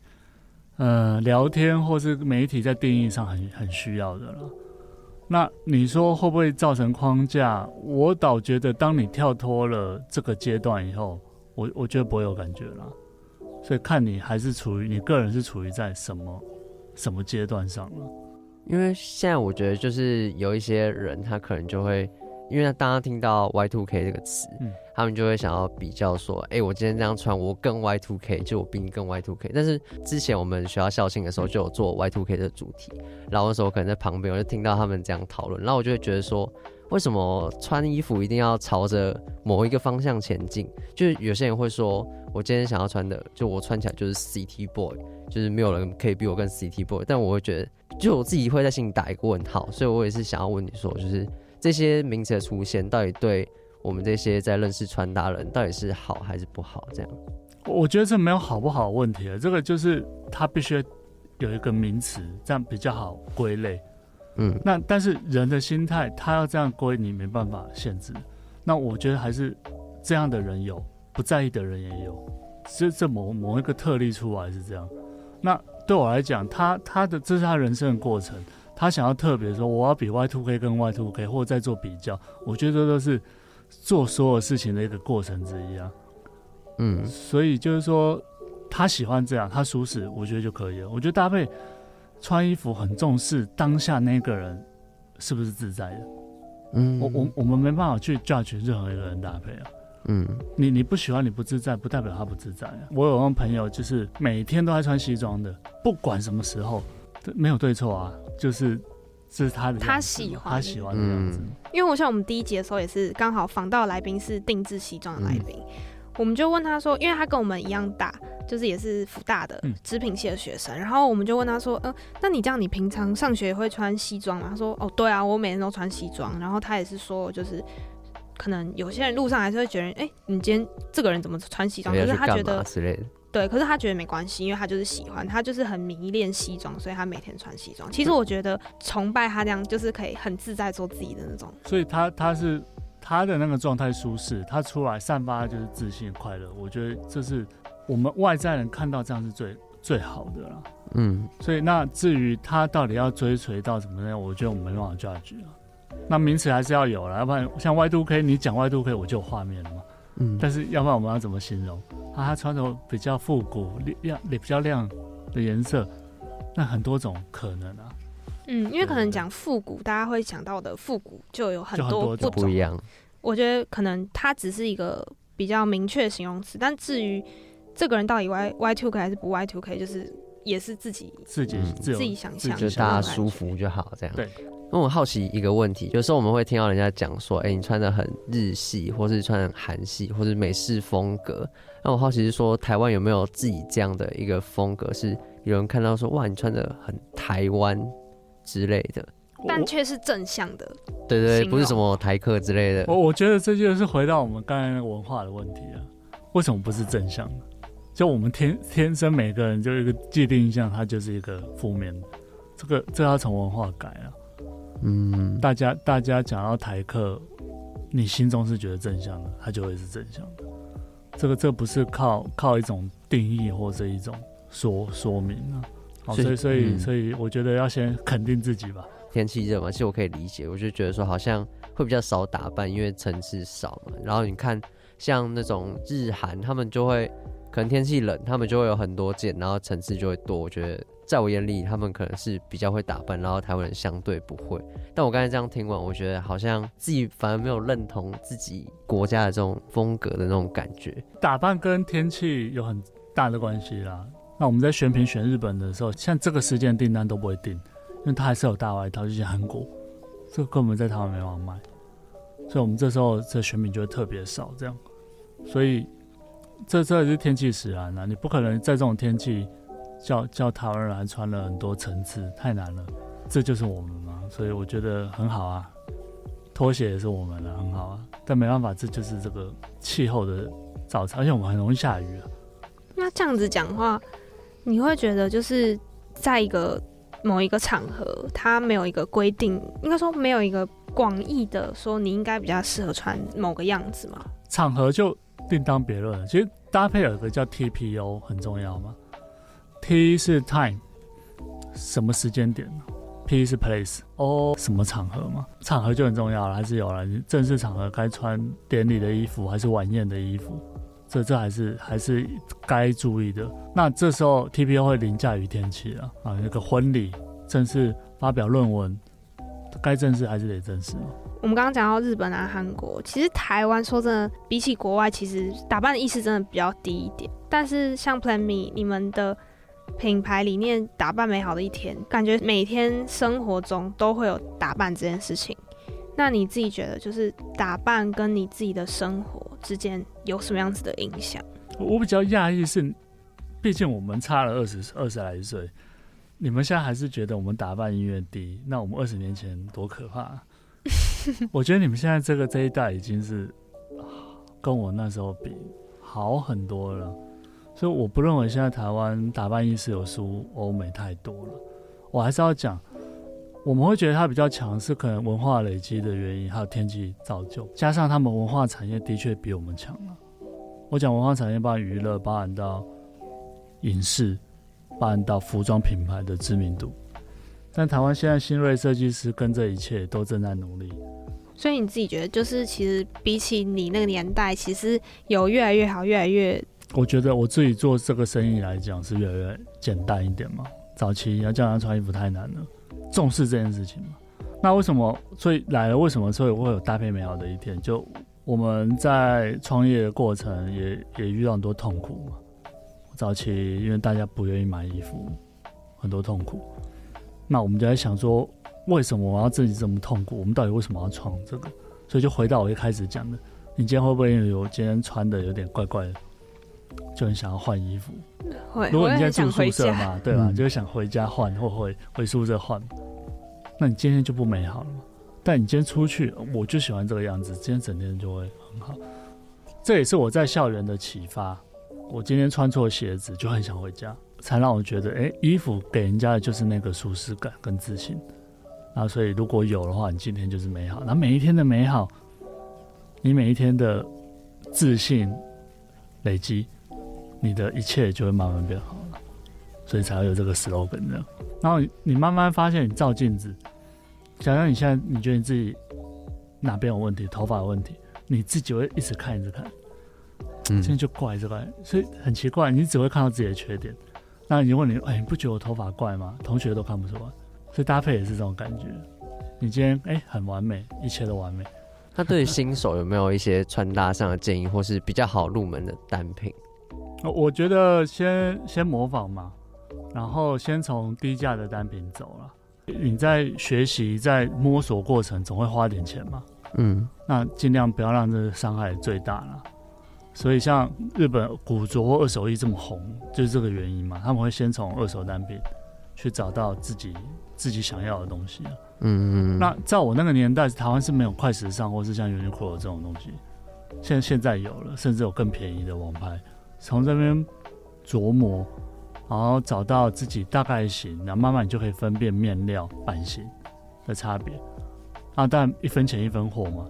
呃聊天或是媒体在定义上很很需要的了。那你说会不会造成框架？我倒觉得，当你跳脱了这个阶段以后，我我觉得不会有感觉了。所以看你还是处于你个人是处于在什么什么阶段上了。因为现在我觉得就是有一些人，他可能就会因为大家听到 Y two K 这个词，嗯，他们就会想要比较说，哎、欸，我今天这样穿，我更 Y two K，就我比你更 Y two K。但是之前我们学校校庆的时候就有做 Y two K 的主题，然后那时候我可能在旁边，我就听到他们这样讨论，然后我就会觉得说，为什么穿衣服一定要朝着某一个方向前进？就是有些人会说，我今天想要穿的，就我穿起来就是 City Boy，就是没有人可以比我更 City Boy。但我会觉得，就我自己会在心里打一个问号，所以我也是想要问你说，就是。这些名词的出现，到底对我们这些在认识穿搭人，到底是好还是不好？这样，我觉得这没有好不好的问题啊，这个就是它必须有一个名词，这样比较好归类。嗯，那但是人的心态，他要这样归，你没办法限制。那我觉得还是这样的人有，不在意的人也有，这这某某一个特例出来是这样。那对我来讲，他他的这是他人生的过程。他想要特别说，我要比 Y2K 跟 Y2K，或者再做比较，我觉得这都是做所有事情的一个过程之一啊。嗯，所以就是说，他喜欢这样，他舒适，我觉得就可以了。我觉得搭配穿衣服很重视当下那个人是不是自在的。嗯，我我我们没办法去 judge 任何一个人搭配啊。嗯，你你不喜欢你不自在，不代表他不自在啊。我有那种朋友，就是每天都在穿西装的，不管什么时候。没有对错啊，就是这是他的，他喜欢他喜欢的样子。因为我像我们第一集的时候也是刚好访到来宾是定制西装的来宾，嗯、我们就问他说，因为他跟我们一样大，就是也是福大的织品系的学生，嗯、然后我们就问他说，嗯、呃，那你这样你平常上学会穿西装吗？他说，哦，对啊，我每天都穿西装。然后他也是说，就是可能有些人路上还是会觉得，哎、欸，你今天这个人怎么穿西装？可是他觉得之类的。对，可是他觉得没关系，因为他就是喜欢，他就是很迷恋西装，所以他每天穿西装。其实我觉得崇拜他这样，就是可以很自在做自己的那种。所以他他是他的那个状态舒适，他出来散发就是自信快乐。我觉得这是我们外在人看到这样是最最好的了。嗯，所以那至于他到底要追随到什么样，我觉得我们没办法 judge 啊。那名词还是要有了，要不然像 Y2K，你讲 Y2K 我就有画面了嘛。嗯，但是要不然我们要怎么形容？啊，他穿着比较复古、亮、也比较亮的颜色，那很多种可能啊。嗯，因为可能讲复古，大家会想到的复古就有很多不不一样。我觉得可能它只是一个比较明确的形容词，但至于这个人到底 Y Y two K 还是不 Y two K，就是也是自己自己自己想象，就大家舒服就好，这样。对。那我好奇一个问题，有时候我们会听到人家讲说，哎、欸，你穿的很日系，或是穿韩系，或是美式风格。那我好奇是说，台湾有没有自己这样的一个风格，是有人看到说，哇，你穿的很台湾之类的，但却是正向的。对，对对，不是什么台客之类的。我我觉得这就是回到我们刚才那个文化的问题啊，为什么不是正向的？就我们天天生每个人就有一个既定印象，它就是一个负面的。这个这要从文化改啊。嗯，大家大家讲到台客，你心中是觉得正向的，它就会是正向的。这个这个不是靠靠一种定义或者一种说说明啊。好，所以所以所以我觉得要先肯定自己吧。天气热嘛，其实我可以理解，我就觉得说好像会比较少打扮，因为城市少嘛。然后你看像那种日韩，他们就会可能天气冷，他们就会有很多件，然后层次就会多。我觉得。在我眼里，他们可能是比较会打扮，然后台湾人相对不会。但我刚才这样听完，我觉得好像自己反而没有认同自己国家的这种风格的那种感觉。打扮跟天气有很大的关系啦。那我们在选品选日本的时候，像这个时间订单都不会订，因为它还是有大外套，就像韩国，这根本在台湾没办法卖，所以我们这时候这选品就会特别少。这样，所以这这也是天气使然啊，你不可能在这种天气。叫叫台湾人还穿了很多层次，太难了。这就是我们嘛，所以我觉得很好啊。拖鞋也是我们的，很好啊。但没办法，这就是这个气候的造成，而且我们很容易下雨啊。那这样子讲话，你会觉得就是在一个某一个场合，它没有一个规定，应该说没有一个广义的说你应该比较适合穿某个样子吗？场合就另当别论。其实搭配有一个叫 TPO 很重要嘛。T 是 time，什么时间点？P 是 place，哦，什么场合嘛？场合就很重要了，还是有了。正式场合该穿典礼的衣服，还是晚宴的衣服？这这还是还是该注意的。那这时候 TPO 会凌驾于天气了啊，那个婚礼、正式发表论文，该正式还是得正式。我们刚刚讲到日本啊、韩国，其实台湾说真的，比起国外，其实打扮的意识真的比较低一点。但是像 Plan Me，你们的品牌理念“打扮美好的一天”，感觉每天生活中都会有打扮这件事情。那你自己觉得，就是打扮跟你自己的生活之间有什么样子的影响？我比较讶异是，毕竟我们差了二十二十来岁，你们现在还是觉得我们打扮意愿低，那我们二十年前多可怕！我觉得你们现在这个这一代已经是跟我那时候比好很多了，所以我不认为现在台湾打扮意识有输欧美太多了。我还是要讲，我们会觉得它比较强，是可能文化累积的原因，还有天气造就，加上他们文化产业的确比我们强了。我讲文化产业，包含娱乐，包含到影视，包含到服装品牌的知名度。但台湾现在新锐设计师跟这一切都正在努力，所以你自己觉得，就是其实比起你那个年代，其实有越来越好，越来越……我觉得我自己做这个生意来讲是越来越简单一点嘛。早期要叫人穿衣服太难了，重视这件事情嘛。那为什么？所以来了，为什么？所以会有搭配美好的一天？就我们在创业的过程也也遇到很多痛苦嘛。早期因为大家不愿意买衣服，很多痛苦。那我们就在想说，为什么我要自己这么痛苦？我们到底为什么要创这个？所以就回到我一开始讲的，你今天会不会有今天穿的有点怪怪的，就很想要换衣服？会。如果你今天住宿舍嘛，对吧？嗯、就是想回家换，或回回宿舍换。那你今天就不美好了嘛？但你今天出去，我就喜欢这个样子，今天整天就会很好。这也是我在校园的启发。我今天穿错鞋子，就很想回家。才让我觉得，哎、衣服给人家的就是那个舒适感跟自信。然后，所以如果有的话，你今天就是美好。那每一天的美好，你每一天的自信累积，你的一切就会慢慢变好了。所以才会有这个 slogan 的。然后你慢慢发现，你照镜子，假如你现在你觉得你自己哪边有问题，头发有问题，你自己会一直看一直看，现在就怪这个，所以很奇怪，你只会看到自己的缺点。那你问你，哎、欸，你不觉得我头发怪吗？同学都看不出来，所以搭配也是这种感觉。你今天哎、欸，很完美，一切都完美。那对于新手有没有一些穿搭上的建议，或是比较好入门的单品？我觉得先先模仿嘛，然后先从低价的单品走了。你在学习、在摸索过程，总会花点钱嘛。嗯，那尽量不要让这个伤害最大了。所以像日本古着或二手衣这么红，就是这个原因嘛。他们会先从二手单品去找到自己自己想要的东西。嗯嗯。那在我那个年代，台湾是没有快时尚或是像 Uniqlo 这种东西。现现在有了，甚至有更便宜的网拍。从这边琢磨，然后找到自己大概型，然后慢慢你就可以分辨面料、版型的差别。啊，但一分钱一分货嘛，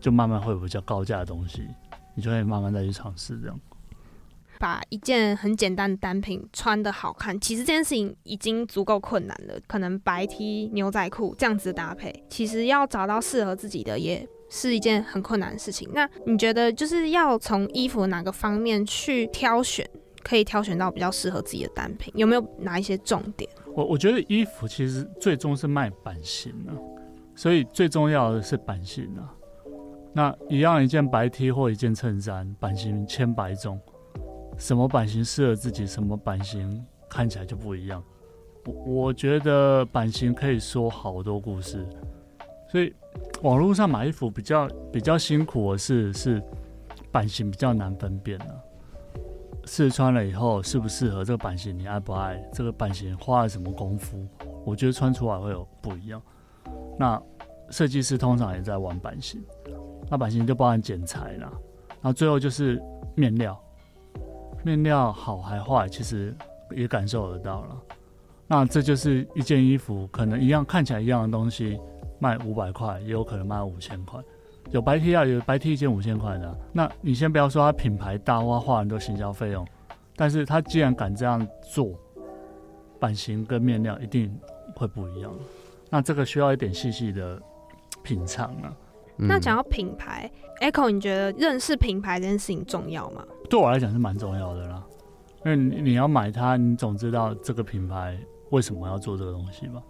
就慢慢会有比较高价的东西。你就会慢慢再去尝试这样，把一件很简单的单品穿的好看，其实这件事情已经足够困难了。可能白 T 牛仔裤这样子的搭配，其实要找到适合自己的也是一件很困难的事情。那你觉得就是要从衣服哪个方面去挑选，可以挑选到比较适合自己的单品？有没有哪一些重点？我我觉得衣服其实最终是卖版型啊，所以最重要的是版型啊。那一样一件白 T 或一件衬衫，版型千百种，什么版型适合自己，什么版型看起来就不一样。我我觉得版型可以说好多故事，所以网络上买衣服比较比较辛苦的是是版型比较难分辨、啊。试穿了以后适不适合这个版型，你爱不爱？这个版型花了什么功夫？我觉得穿出来会有不一样。那设计师通常也在玩版型。那版型就包含剪裁啦，然后最后就是面料，面料好还坏，其实也感受得到了。那这就是一件衣服，可能一样看起来一样的东西，卖五百块，也有可能卖五千块。有白 T 啊，有白 T 一件五千块的。那你先不要说它品牌大，或花很多行销费用，但是它既然敢这样做，版型跟面料一定会不一样。那这个需要一点细细的品尝啊。那讲到品牌，Echo，你觉得认识品牌这件事情重要吗？对我来讲是蛮重要的啦，因为你要买它，你总知道这个品牌为什么要做这个东西吧？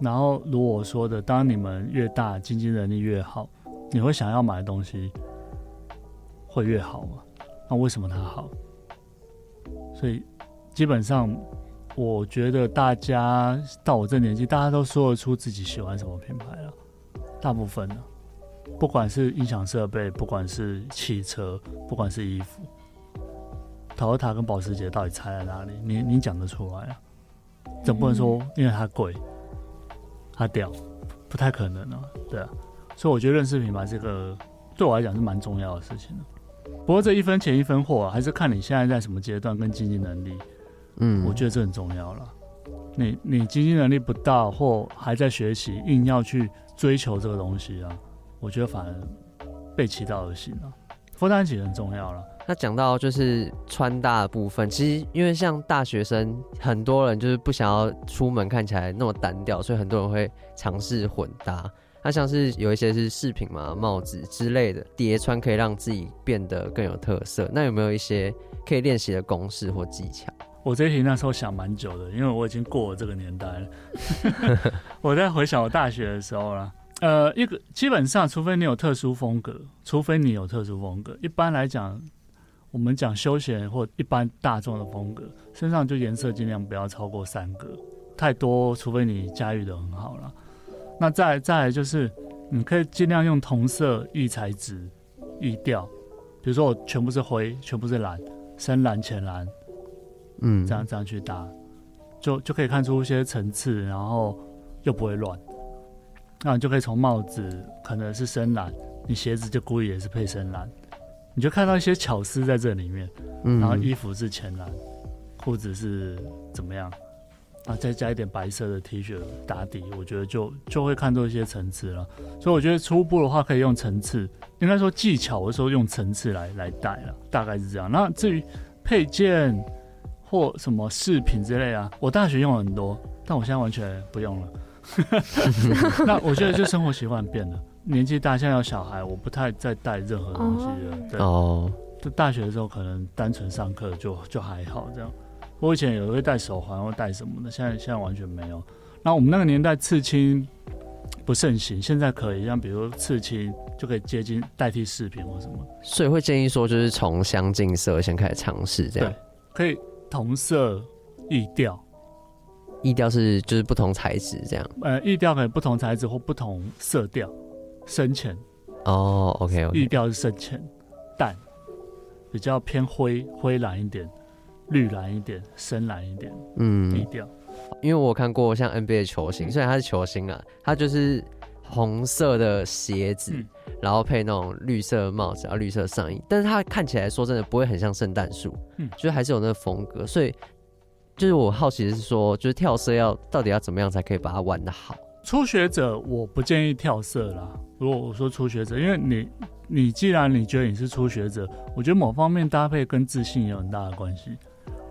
然后如我说的，当你们越大，经济能力越好，你会想要买的东西会越好吗？那为什么它好？所以基本上，我觉得大家到我这年纪，大家都说得出自己喜欢什么品牌了。大部分呢，不管是音响设备，不管是汽车，不管是衣服，Toyota 跟保时捷到底差在哪里？你你讲得出来啊？总不能说因为它贵。它屌，不太可能啊，对啊，所以我觉得认识品牌这个对我来讲是蛮重要的事情的。不过这一分钱一分货啊，还是看你现在在什么阶段跟经济能力，嗯，我觉得这很重要了。你你经济能力不大或还在学习，硬要去追求这个东西啊，我觉得反而背其道而行啊，负担起很重要了。那讲到就是穿搭的部分，其实因为像大学生，很多人就是不想要出门看起来那么单调，所以很多人会尝试混搭。那像是有一些是饰品嘛、帽子之类的叠穿，可以让自己变得更有特色。那有没有一些可以练习的公式或技巧？我这题那时候想蛮久的，因为我已经过了这个年代了。我在回想我大学的时候啦，呃，一个基本上，除非你有特殊风格，除非你有特殊风格，一般来讲。我们讲休闲或一般大众的风格，身上就颜色尽量不要超过三个，太多除非你驾驭得很好了。那再再来就是，你可以尽量用同色异材质、异调，比如说我全部是灰，全部是蓝，深蓝、浅蓝，嗯，这样这样去搭，就就可以看出一些层次，然后又不会乱。那你就可以从帽子可能是深蓝，你鞋子就故意也是配深蓝。你就看到一些巧思在这里面，然后衣服是浅蓝，裤子是怎么样，啊，再加一点白色的 T 恤打底，我觉得就就会看出一些层次了。所以我觉得初步的话可以用层次，应该说技巧的时候用层次来来带了，大概是这样。那至于配件或什么饰品之类啊，我大学用了很多，但我现在完全不用了。那我觉得就生活习惯变了。年纪大，现在有小孩，我不太再带任何东西了。对哦，就大学的时候可能单纯上课就就还好这样。我以前也会戴手环或戴什么的，现在现在完全没有。那我们那个年代刺青不盛行，现在可以，像比如刺青就可以接近代替饰品或什么。所以会建议说，就是从相近色先开始尝试这样。对，可以同色异调，异调是就是不同材质这样。呃，异调可能不同材质或不同色调。深浅哦，OK，绿调是深浅，淡，比较偏灰灰蓝一点，绿蓝一点，深蓝一点，嗯，低调。因为我看过像 NBA 球星，虽然他是球星啊，他就是红色的鞋子，嗯、然后配那种绿色帽子，然后绿色上衣，但是它看起来说真的不会很像圣诞树，嗯，就是还是有那个风格，所以就是我好奇的是说，就是跳色要到底要怎么样才可以把它玩得好？初学者我不建议跳色啦。如果我说初学者，因为你你既然你觉得你是初学者，我觉得某方面搭配跟自信有很大的关系。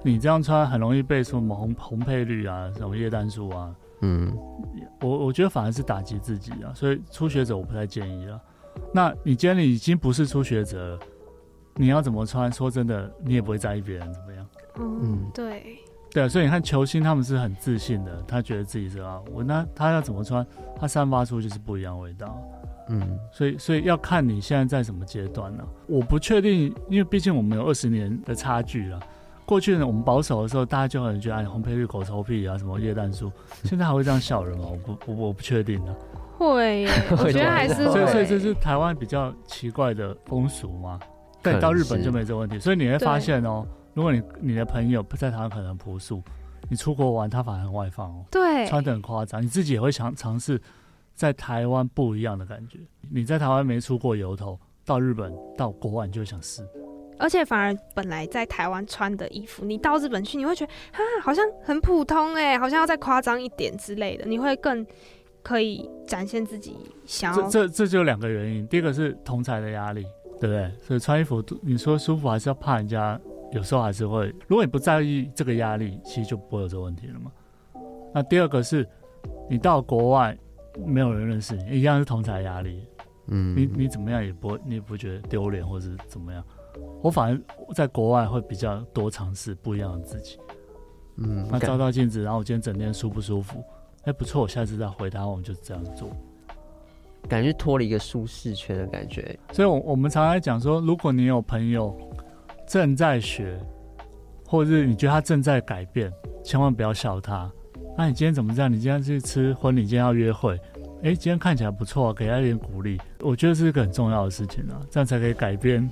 你这样穿很容易被说什么红红配绿啊，什么叶丹树啊，嗯，我我觉得反而是打击自己啊。所以初学者我不太建议了。那你既然你已经不是初学者，你要怎么穿？说真的，你也不会在意别人怎么样。嗯，对。对啊，所以你看球星他们是很自信的，他觉得自己是啊，我那他要怎么穿，他散发出就是不一样味道。嗯，所以所以要看你现在在什么阶段呢？我不确定，因为毕竟我们有二十年的差距了。过去呢，我们保守的时候，大家就很觉得红配绿、狗头屁啊，什么叶氮素，现在还会这样笑人吗？我不我我不确定呢。会耶，我觉得还是会。所以所以这是台湾比较奇怪的风俗嘛。但到日本就没这个问题，所以你会发现哦。如果你你的朋友不在台湾，可能很朴素，你出国玩，他反而很外放哦。对，穿得很夸张，你自己也会想尝试在台湾不一样的感觉。你在台湾没出过油头，到日本到国外你就会想试。而且反而本来在台湾穿的衣服，你到日本去，你会觉得啊，好像很普通哎，好像要再夸张一点之类的，你会更可以展现自己想要。这这这就两个原因，第一个是同才的压力，对不对？所以穿衣服你说舒服，还是要怕人家。有时候还是会，如果你不在意这个压力，其实就不会有这个问题了嘛。那第二个是，你到国外没有人认识你，一样是同才压力。嗯，你你怎么样也不会，你也不觉得丢脸或者怎么样。我反而在国外会比较多尝试不一样的自己。嗯，那照照镜子，然后我今天整天舒不舒服？哎、欸，不错，我下次再回答，我们就这样做。感觉脱离一个舒适圈的感觉。所以，我我们常常讲说，如果你有朋友正在学，或者是你觉得他正在改变，千万不要笑他。那、啊、你今天怎么这样？你今天去吃婚礼，今天要约会，哎，今天看起来不错，啊给他一点鼓励，我觉得是一个很重要的事情啊，这样才可以改变。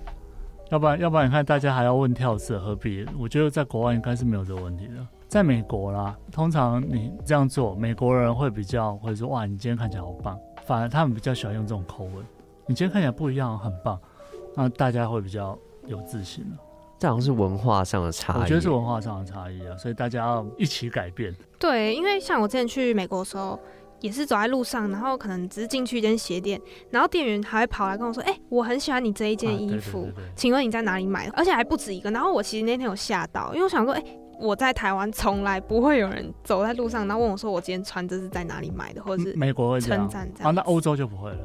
要不然，要不然你看大家还要问跳色，何必？我觉得在国外应该是没有这个问题的。在美国啦，通常你这样做，美国人会比较会说，哇，你今天看起来好棒。反而他们比较喜欢用这种口吻，你今天看起来不一样，很棒，那大家会比较有自信了。这好像是文化上的差异，我觉得是文化上的差异啊，所以大家要一起改变。对，因为像我之前去美国的时候，也是走在路上，然后可能只是进去一间鞋店，然后店员还会跑来跟我说：“哎、欸，我很喜欢你这一件衣服，啊、对对对对，请问你在哪里买的？”而且还不止一个。然后我其实那天有吓到，因为我想说：“哎、欸，我在台湾从来不会有人走在路上，然后问我说我今天穿这是在哪里买的，或者是美国会称赞这样。啊，那欧洲就不会了。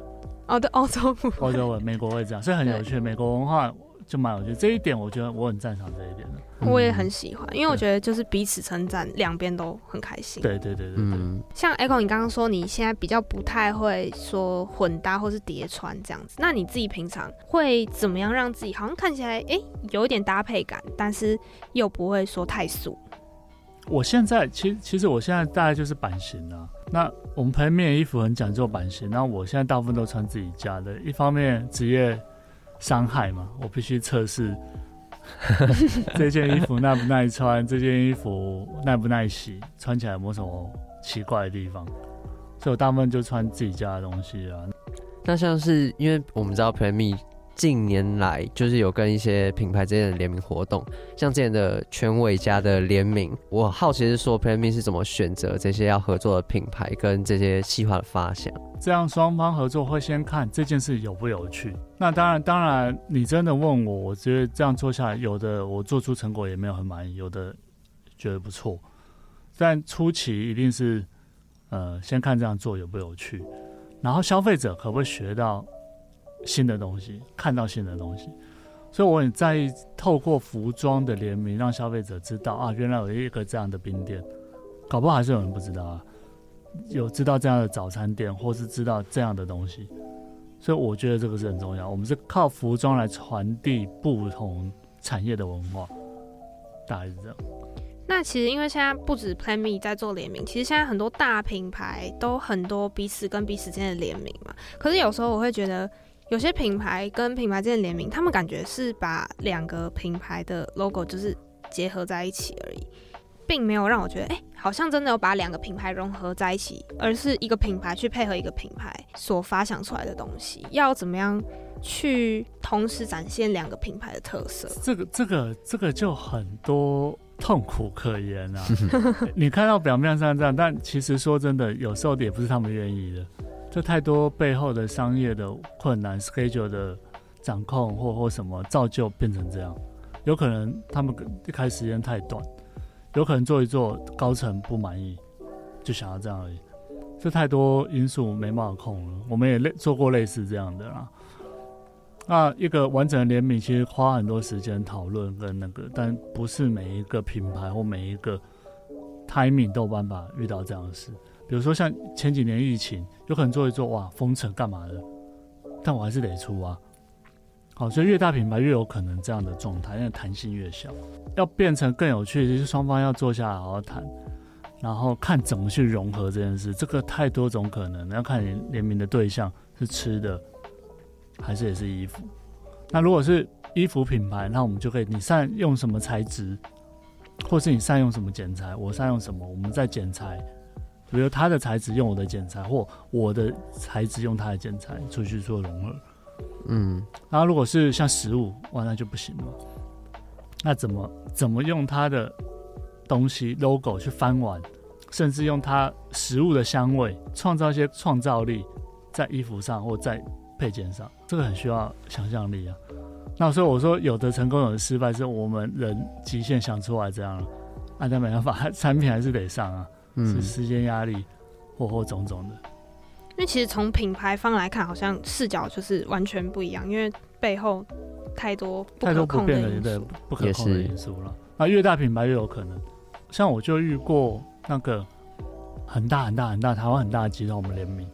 哦，对，欧洲不会，欧洲会，美国会这样，所以很有趣。美国文化。就蛮有趣，这一点我觉得我很赞赏这一点的。我也很喜欢，因为我觉得就是彼此称赞，两边都很开心。对对对对对。嗯、像 Echo，你刚刚说你现在比较不太会说混搭或是叠穿这样子，那你自己平常会怎么样让自己好像看起来哎、欸、有一点搭配感，但是又不会说太素？我现在其实其实我现在大概就是版型啊。那我们拍面衣服很讲究版型，那我现在大部分都穿自己家的。一方面职业。伤害嘛，我必须测试 这件衣服耐不耐穿，这件衣服耐不耐洗，穿起来有没有什么奇怪的地方，所以我大部分就穿自己家的东西啊。那像是因为我们知道 plain-me。近年来就是有跟一些品牌之间的联名活动，像之前的全伟家的联名，我好奇是说 plain-me 是怎么选择这些要合作的品牌跟这些企划的发想？这样双方合作会先看这件事有不有趣。那当然，当然你真的问我，我觉得这样做下来，有的我做出成果也没有很满意，有的觉得不错。但初期一定是呃先看这样做有不有趣，然后消费者可不可以学到。新的东西，看到新的东西，所以我很在意透过服装的联名，让消费者知道啊，原来有一个这样的冰店，搞不好还是有人不知道啊，有知道这样的早餐店，或是知道这样的东西，所以我觉得这个是很重要。我们是靠服装来传递不同产业的文化，大概是这样。那其实因为现在不止 Plan Me 在做联名，其实现在很多大品牌都很多彼此跟彼此之间的联名嘛。可是有时候我会觉得。有些品牌跟品牌之间联名，他们感觉是把两个品牌的 logo 就是结合在一起而已，并没有让我觉得，哎、欸，好像真的有把两个品牌融合在一起，而是一个品牌去配合一个品牌所发想出来的东西。要怎么样去同时展现两个品牌的特色？这个、这个、这个就很多痛苦可言啊！你看到表面上这样，但其实说真的，有时候也不是他们愿意的。这太多背后的商业的困难，schedule 的掌控或或什么，造就变成这样。有可能他们一开时间太短，有可能做一做高层不满意，就想要这样而已。这太多因素没办法控了。我们也类做过类似这样的啦。那一个完整的联名，其实花很多时间讨论跟那个，但不是每一个品牌或每一个 timing 都有办法遇到这样的事。比如说像前几年疫情，有可能做一做哇封城干嘛的，但我还是得出啊。好，所以越大品牌越有可能这样的状态，因为弹性越小。要变成更有趣，就是双方要坐下来好好谈，然后看怎么去融合这件事。这个太多种可能，要看你联名的对象是吃的，还是也是衣服。那如果是衣服品牌，那我们就可以你善用什么材质，或是你善用什么剪裁，我善用什么，我们在剪裁。比如他的材质用我的剪裁，或我的材质用他的剪裁，出去做融合。嗯，然后如果是像食物，哇，那就不行了。那怎么怎么用他的东西 logo 去翻玩，甚至用他食物的香味，创造一些创造力在衣服上或在配件上，这个很需要想象力啊。那所以我说，有的成功，有的失败，是我们人极限想出来这样了，那但没办法，产品还是得上啊。是时间压力，或或种种的。因为其实从品牌方来看，好像视角就是完全不一样，因为背后太多不可控的因素，对，不可控的因素了。啊，越大品牌越有可能。像我就遇过那个很大很大很大，台湾很大的集团，我们联名。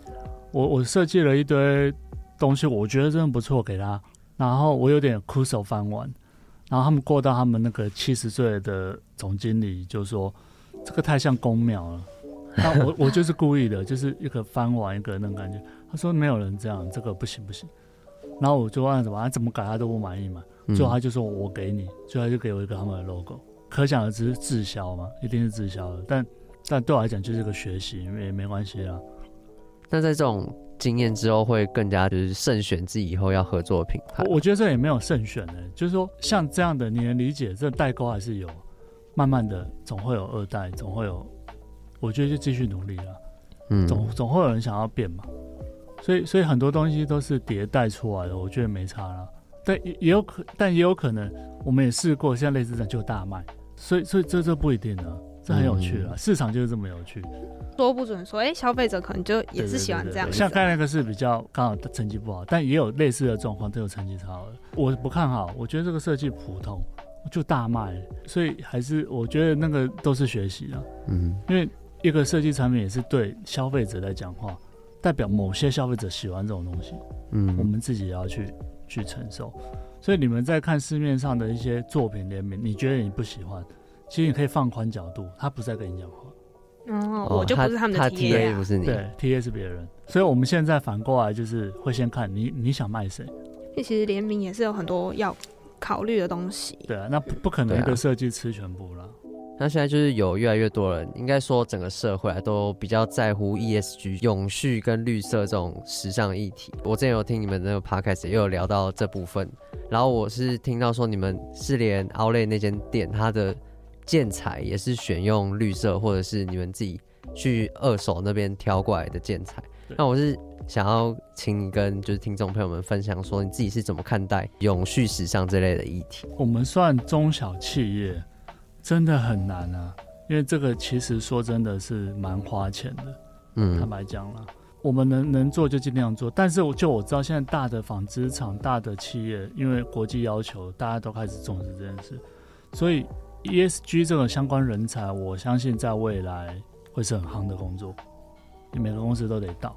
我我设计了一堆东西，我觉得真的不错，给他。然后我有点哭手翻完，然后他们过到他们那个七十岁的总经理就说：“这个太像公庙了。”那我我就是故意的，就是一个翻完一个那种感觉。他说：“没有人这样，这个不行不行。”然后我就问怎么，他怎么改他都不满意嘛。最后他就说：“我给你。”最后他就给我一个他们的 logo。可想而知是滞销嘛，一定是滞销的。但但对我来讲就是个学习，因为也没关系啊。那在这种经验之后，会更加就是慎选自己以后要合作的品牌。我觉得这也没有慎选的，就是说像这样的，你能理解，这代沟还是有。慢慢的，总会有二代，总会有，我觉得就继续努力了。嗯，总总会有人想要变嘛。所以所以很多东西都是迭代出来的，我觉得没差了。但也也有可，但也有可能，我们也试过，现在类似这样就大卖。所以所以这这不一定呢。这很有趣啊，嗯、市场就是这么有趣。说不准说，哎、欸，消费者可能就也是喜欢这样。像刚才那个是比较刚好成绩不好，但也有类似的状况都有成绩超好的。我不看好，我觉得这个设计普通，就大卖。所以还是我觉得那个都是学习啊。嗯，因为一个设计产品也是对消费者来讲话，代表某些消费者喜欢这种东西。嗯，我们自己也要去去承受。所以你们在看市面上的一些作品联名，你觉得你不喜欢？其实你可以放宽角度，他不在跟你讲话。哦，我就不是他们的 TA，啊、不是你。对，TA 是别人。所以我们现在反过来就是会先看你你想卖谁。其实联名也是有很多要考虑的东西。对啊，那不不可能一个设计吃全部了。那现在就是有越来越多人，应该说整个社会啊都比较在乎 ESG 永续跟绿色这种时尚议题。我之前有听你们那个 podcast 也有聊到这部分，然后我是听到说你们是连 Outlet 那间店它的。建材也是选用绿色，或者是你们自己去二手那边挑过来的建材。那我是想要请你跟就是听众朋友们分享，说你自己是怎么看待永续时尚这类的议题？我们算中小企业，真的很难啊，因为这个其实说真的是蛮花钱的。嗯，坦白讲了，我们能能做就尽量做，但是我就我知道现在大的纺织厂、大的企业，因为国际要求，大家都开始重视这件事，所以。ESG 这种相关人才，我相信在未来会是很夯的工作，你每个公司都得到，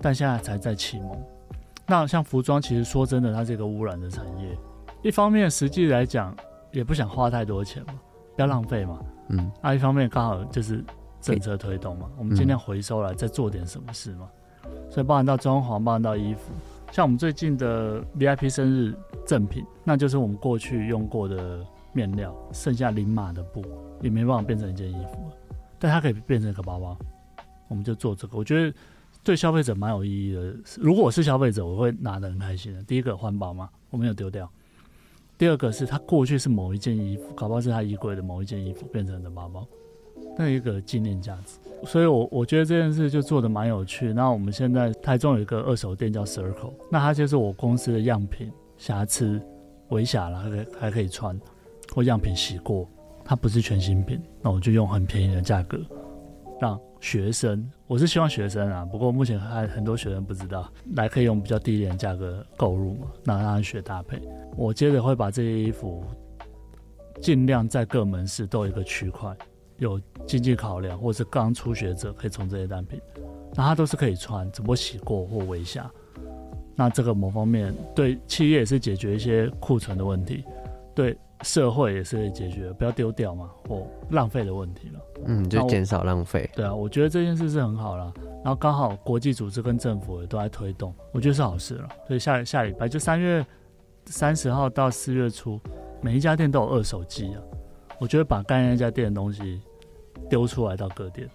但现在才在启蒙。那像服装，其实说真的，它是一个污染的产业。一方面，实际来讲，也不想花太多钱嘛，不要浪费嘛。嗯。那、啊、一方面，刚好就是政策推动嘛，我们尽量回收来，再做点什么事嘛。所以，包含到装潢，包含到衣服，像我们最近的 VIP 生日赠品，那就是我们过去用过的。面料剩下零码的布也没办法变成一件衣服了，但它可以变成一个包包，我们就做这个。我觉得对消费者蛮有意义的。如果我是消费者，我会拿得很开心的。第一个环保嘛，我没有丢掉；第二个是它过去是某一件衣服，搞不好是他衣柜的某一件衣服变成的包包，那一个纪念价值。所以我我觉得这件事就做得蛮有趣。那我们现在台中有一个二手店叫 Circle，那它就是我公司的样品瑕疵微瑕了，还还可以穿。或样品洗过，它不是全新品，那我就用很便宜的价格让学生，我是希望学生啊，不过目前还很多学生不知道，来可以用比较低廉价格购入嘛，那让他学搭配。我接着会把这些衣服尽量在各门市都有一个区块，有经济考量，或是刚初学者可以从这些单品，那它都是可以穿，只不过洗过或微瑕。那这个某方面对企业也是解决一些库存的问题，对。社会也是可以解决，不要丢掉嘛，或浪费的问题了。嗯，就减少浪费。对啊，我觉得这件事是很好了。然后刚好国际组织跟政府也都在推动，我觉得是好事了。所以下下礼拜就三月三十号到四月初，每一家店都有二手机啊。我觉得把刚才那家店的东西丢出来到各店，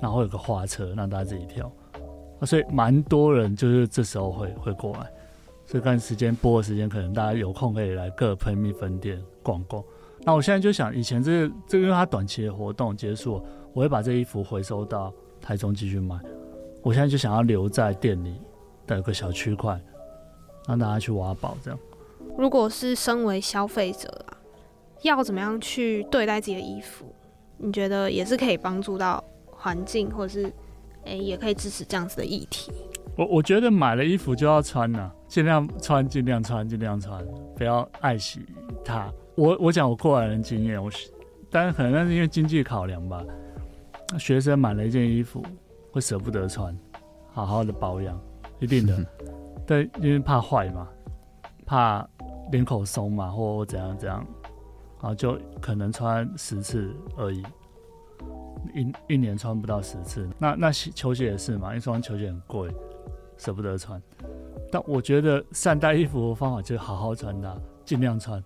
然后有个花车让大家自己挑。所以蛮多人就是这时候会会过来。所以看时间播的时间，可能大家有空可以来各喷蜜分店逛逛。那我现在就想，以前这个这个因为它短期的活动结束，我会把这衣服回收到台中继续卖。我现在就想要留在店里的一个小区块，让大家去挖宝。这样，如果是身为消费者啊，要怎么样去对待自己的衣服？你觉得也是可以帮助到环境，或者是诶、欸，也可以支持这样子的议题？我我觉得买了衣服就要穿呐、啊，尽量穿，尽量穿，尽量穿，不要爱惜它。我我讲我过来人经验，我是，当然可能那是因为经济考量吧。学生买了一件衣服会舍不得穿，好好的保养，一定的，对，因为怕坏嘛，怕领口松嘛，或怎样怎样，然后就可能穿十次而已，一一年穿不到十次。那那球鞋也是嘛，一双球鞋很贵，舍不得穿。但我觉得善待衣服的方法就是好好穿它，尽量穿，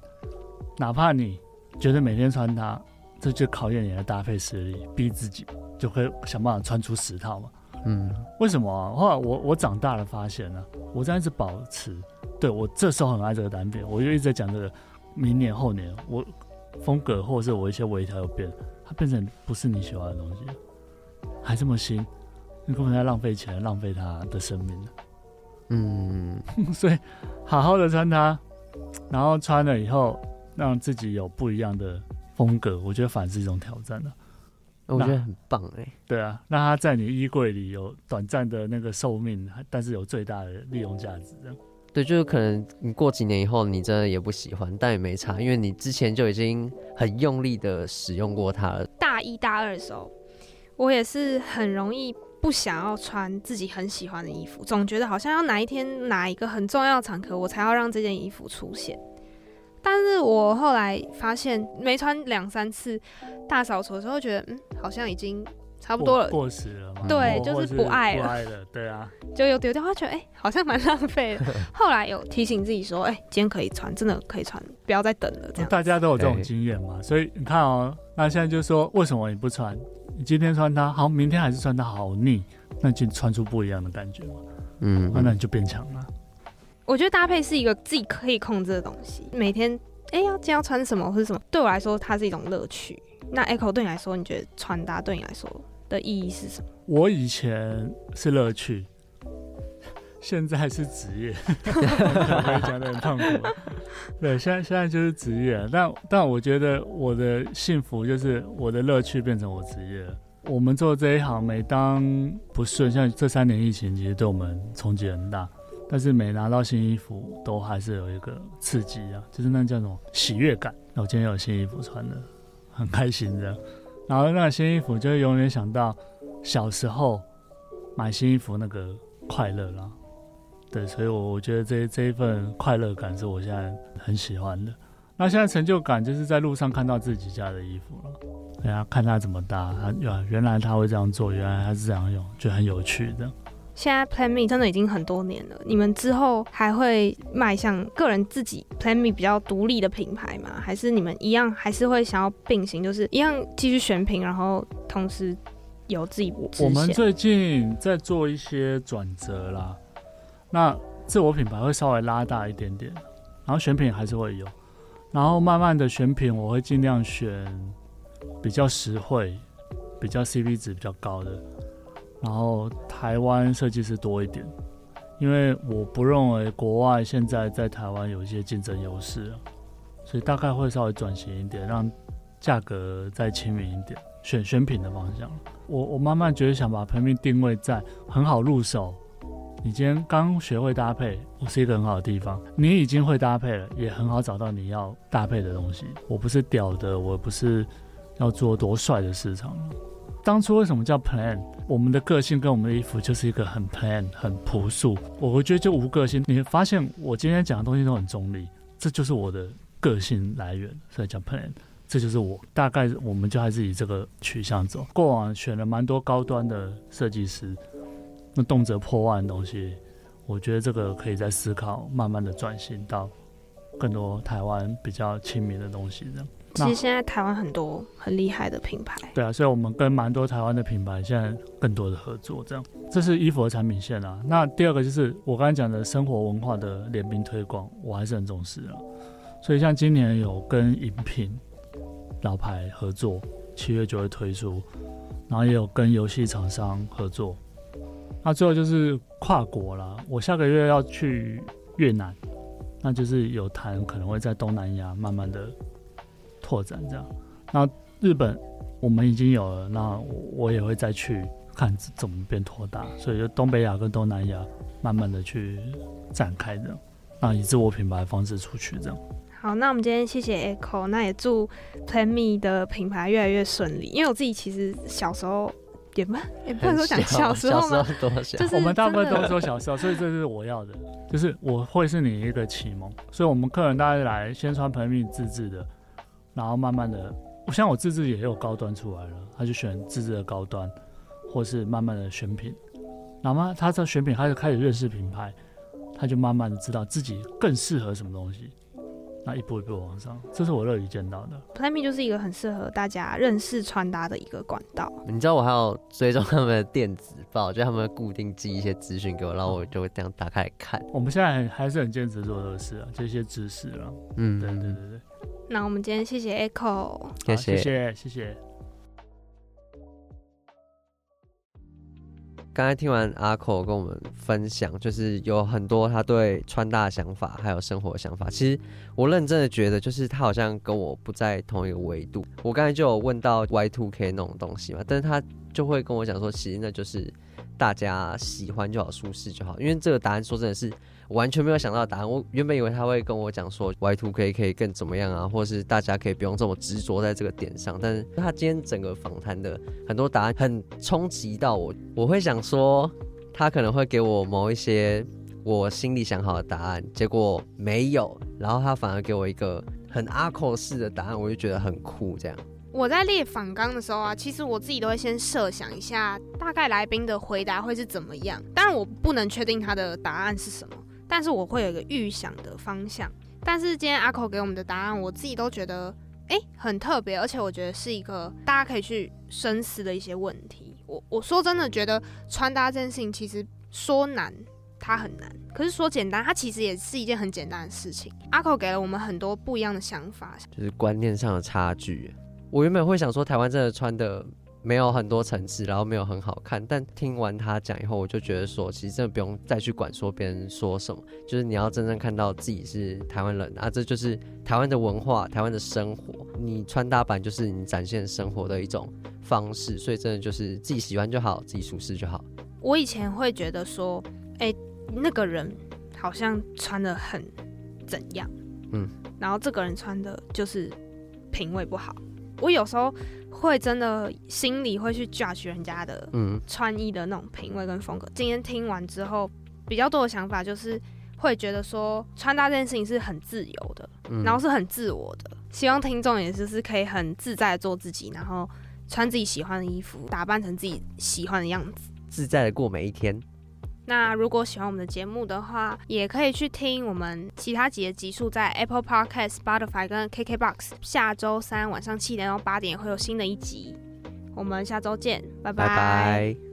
哪怕你觉得每天穿它，这就考验你的搭配实力，逼自己就会想办法穿出十套嘛。嗯，为什么啊？后来我我长大了发现呢、啊，我这样一直保持，对，我这时候很爱这个单品，我就一直在讲这个，明年后年我风格或者是我一些微调有变，它变成不是你喜欢的东西，还这么新，你根本在浪费钱，浪费它的生命。嗯，所以好好的穿它，然后穿了以后让自己有不一样的风格，我觉得反而是一种挑战的。我觉得很棒哎。对啊，那它在你衣柜里有短暂的那个寿命，但是有最大的利用价值。这样。对，就是可能你过几年以后你真的也不喜欢，但也没差，因为你之前就已经很用力的使用过它了。大一大二的时候，我也是很容易。不想要穿自己很喜欢的衣服，总觉得好像要哪一天哪一个很重要的场合，我才要让这件衣服出现。但是我后来发现，没穿两三次大扫除的时候，觉得嗯，好像已经差不多了，过，过时了嘛。对，就是不爱了，不爱了，对啊，就有丢掉，觉得哎、欸，好像蛮浪费的。后来有提醒自己说，哎、欸，今天可以穿，真的可以穿，不要再等了。这样大家都有这种经验嘛，所以你看哦，那现在就说，为什么你不穿？你今天穿它好，明天还是穿它好腻，那就穿出不一样的感觉嘛。嗯，啊、那你就变强了。我觉得搭配是一个自己可以控制的东西。每天，哎、欸，要今天要穿什么或者什么，对我来说它是一种乐趣。那 Echo 对你来说，你觉得穿搭对你来说的意义是什么？我以前是乐趣。现在是职业，可以讲得很痛苦。对，现在现在就是职业，但但我觉得我的幸福就是我的乐趣变成我职业。我们做这一行，每当不顺，像这三年疫情，其实对我们冲击很大。但是每拿到新衣服，都还是有一个刺激啊，就是那叫什么喜悦感。那我今天有新衣服穿的，很开心的。然后那新衣服，就会永远想到小时候买新衣服那个快乐了。对，所以，我我觉得这这一份快乐感是我现在很喜欢的。那现在成就感就是在路上看到自己家的衣服了，对啊，看他怎么搭，他原原来他会这样做，原来他是这样用，就很有趣的。现在 Plan Me 真的已经很多年了，你们之后还会迈向个人自己 Plan Me 比较独立的品牌吗？还是你们一样还是会想要并行，就是一样继续选品，然后同时有自己？我们最近在做一些转折啦。那自我品牌会稍微拉大一点点，然后选品还是会有，然后慢慢的选品我会尽量选比较实惠、比较 CP 值比较高的，然后台湾设计师多一点，因为我不认为国外现在在台湾有一些竞争优势，所以大概会稍微转型一点，让价格再亲民一点，选选品的方向。我我慢慢觉得想把 Plan Me 定位在很好入手。你今天刚学会搭配，我是一个很好的地方。你已经会搭配了，也很好找到你要搭配的东西。我不是屌的，我不是要做多帅的市场。当初为什么叫 Plan？我们的个性跟我们的衣服就是一个很 Plan、很朴素。我会觉得就无个性。你会发现我今天讲的东西都很中立，这就是我的个性来源，所以叫 Plan。这就是我。大概我们就还是以这个取向走。过往选了蛮多高端的设计师。那动辄破万的东西，我觉得这个可以再思考，慢慢的转型到更多台湾比较亲民的东西。这样，其实现在台湾很多很厉害的品牌。对啊，所以我们跟蛮多台湾的品牌现在更多的合作。这样，这是衣服的产品线啊。那第二个就是我刚才讲的生活文化的联名推广，我还是很重视啊。所以像今年有跟饮品老牌合作，七月就会推出，然后也有跟游戏厂商合作。那最后就是跨国了，我下个月要去越南，那就是有谈可能会在东南亚慢慢的拓展这样。那日本我们已经有了，那我也会再去看怎么变拓大，所以就东北亚跟东南亚慢慢的去展开这样，那以自我品牌的方式出去这样。好，那我们今天谢谢 Echo，那也祝 plain-me 的品牌越来越顺利。因为我自己其实小时候也不也不能说讲小时候吗？多小？就是我们大部分都说小时候，所以这是我要的，就是我会是你一个启蒙。所以我们客人大概来先穿 plain-me 自制的，然后慢慢的，像我自制也有高端出来了，他就选自制的高端，或是慢慢的选品。然后他在选品，他就开始认识品牌，他就慢慢的知道自己更适合什么东西，那一步一步往上，这是我乐于见到的。plain-me 就是一个很适合大家认识穿搭的一个管道。你知道我还有追踪他们的电子报，就他们固定寄一些资讯给我，然后我就会这样打开来看。我们现在还是很坚持做这个事啊，这些知识了。嗯，对对对对。那我们今天谢谢 Echo，谢谢谢谢谢谢。刚才听完阿口跟我们分享，就是有很多他对穿搭的想法，还有生活的想法。其实我认真的觉得，就是他好像跟我不在同一个维度。我刚才就有问到 Y Two K 那种东西嘛，但是他就会跟我讲说，其实那就是大家喜欢就好，舒适就好。因为这个答案说真的是。完全没有想到答案。我原本以为他会跟我讲说 Y2K 可以更怎么样啊，或是大家可以不用这么执着在这个点上。但是他今天整个访谈的很多答案很冲击到我，我会想说他可能会给我某一些我心里想好的答案，结果没有，然后他反而给我一个很阿扣式的答案，我就觉得很酷。这样，我在列访纲的时候啊，其实我自己都会先设想一下大概来宾的回答会是怎么样，当然我不能确定他的答案是什么。但是我会有一个预想的方向，但是今天阿口给我们的答案，我自己都觉得诶、很特别，而且我觉得是一个大家可以去深思的一些问题。我我说真的觉得穿搭这件事情其实说难它很难，可是说简单它其实也是一件很简单的事情。阿口给了我们很多不一样的想法，就是观念上的差距。我原本会想说台湾真的穿的。没有很多层次，然后没有很好看。但听完他讲以后，我就觉得说，其实真的不用再去管说别人说什么，就是你要真正看到自己是台湾人啊，这就是台湾的文化，台湾的生活。你穿搭版就是你展现生活的一种方式，所以真的就是自己喜欢就好，自己舒适就好。我以前会觉得说，哎，那个人好像穿的很怎样，嗯，然后这个人穿的就是品味不好。我有时候。会真的心里会去 judge 人家的穿衣的那种品味跟风格。今天听完之后，比较多的想法就是会觉得说，穿搭这件事情是很自由的，然后是很自我的。希望听众也就是可以很自在的做自己，然后穿自己喜欢的衣服，打扮成自己喜欢的样子，自在的过每一天。那如果喜欢我们的节目的话，也可以去听我们其他几个集数，在 Apple Podcast、Spotify 跟 KKBox。下周三晚上七点到八点会有新的一集，我们下周见，拜拜。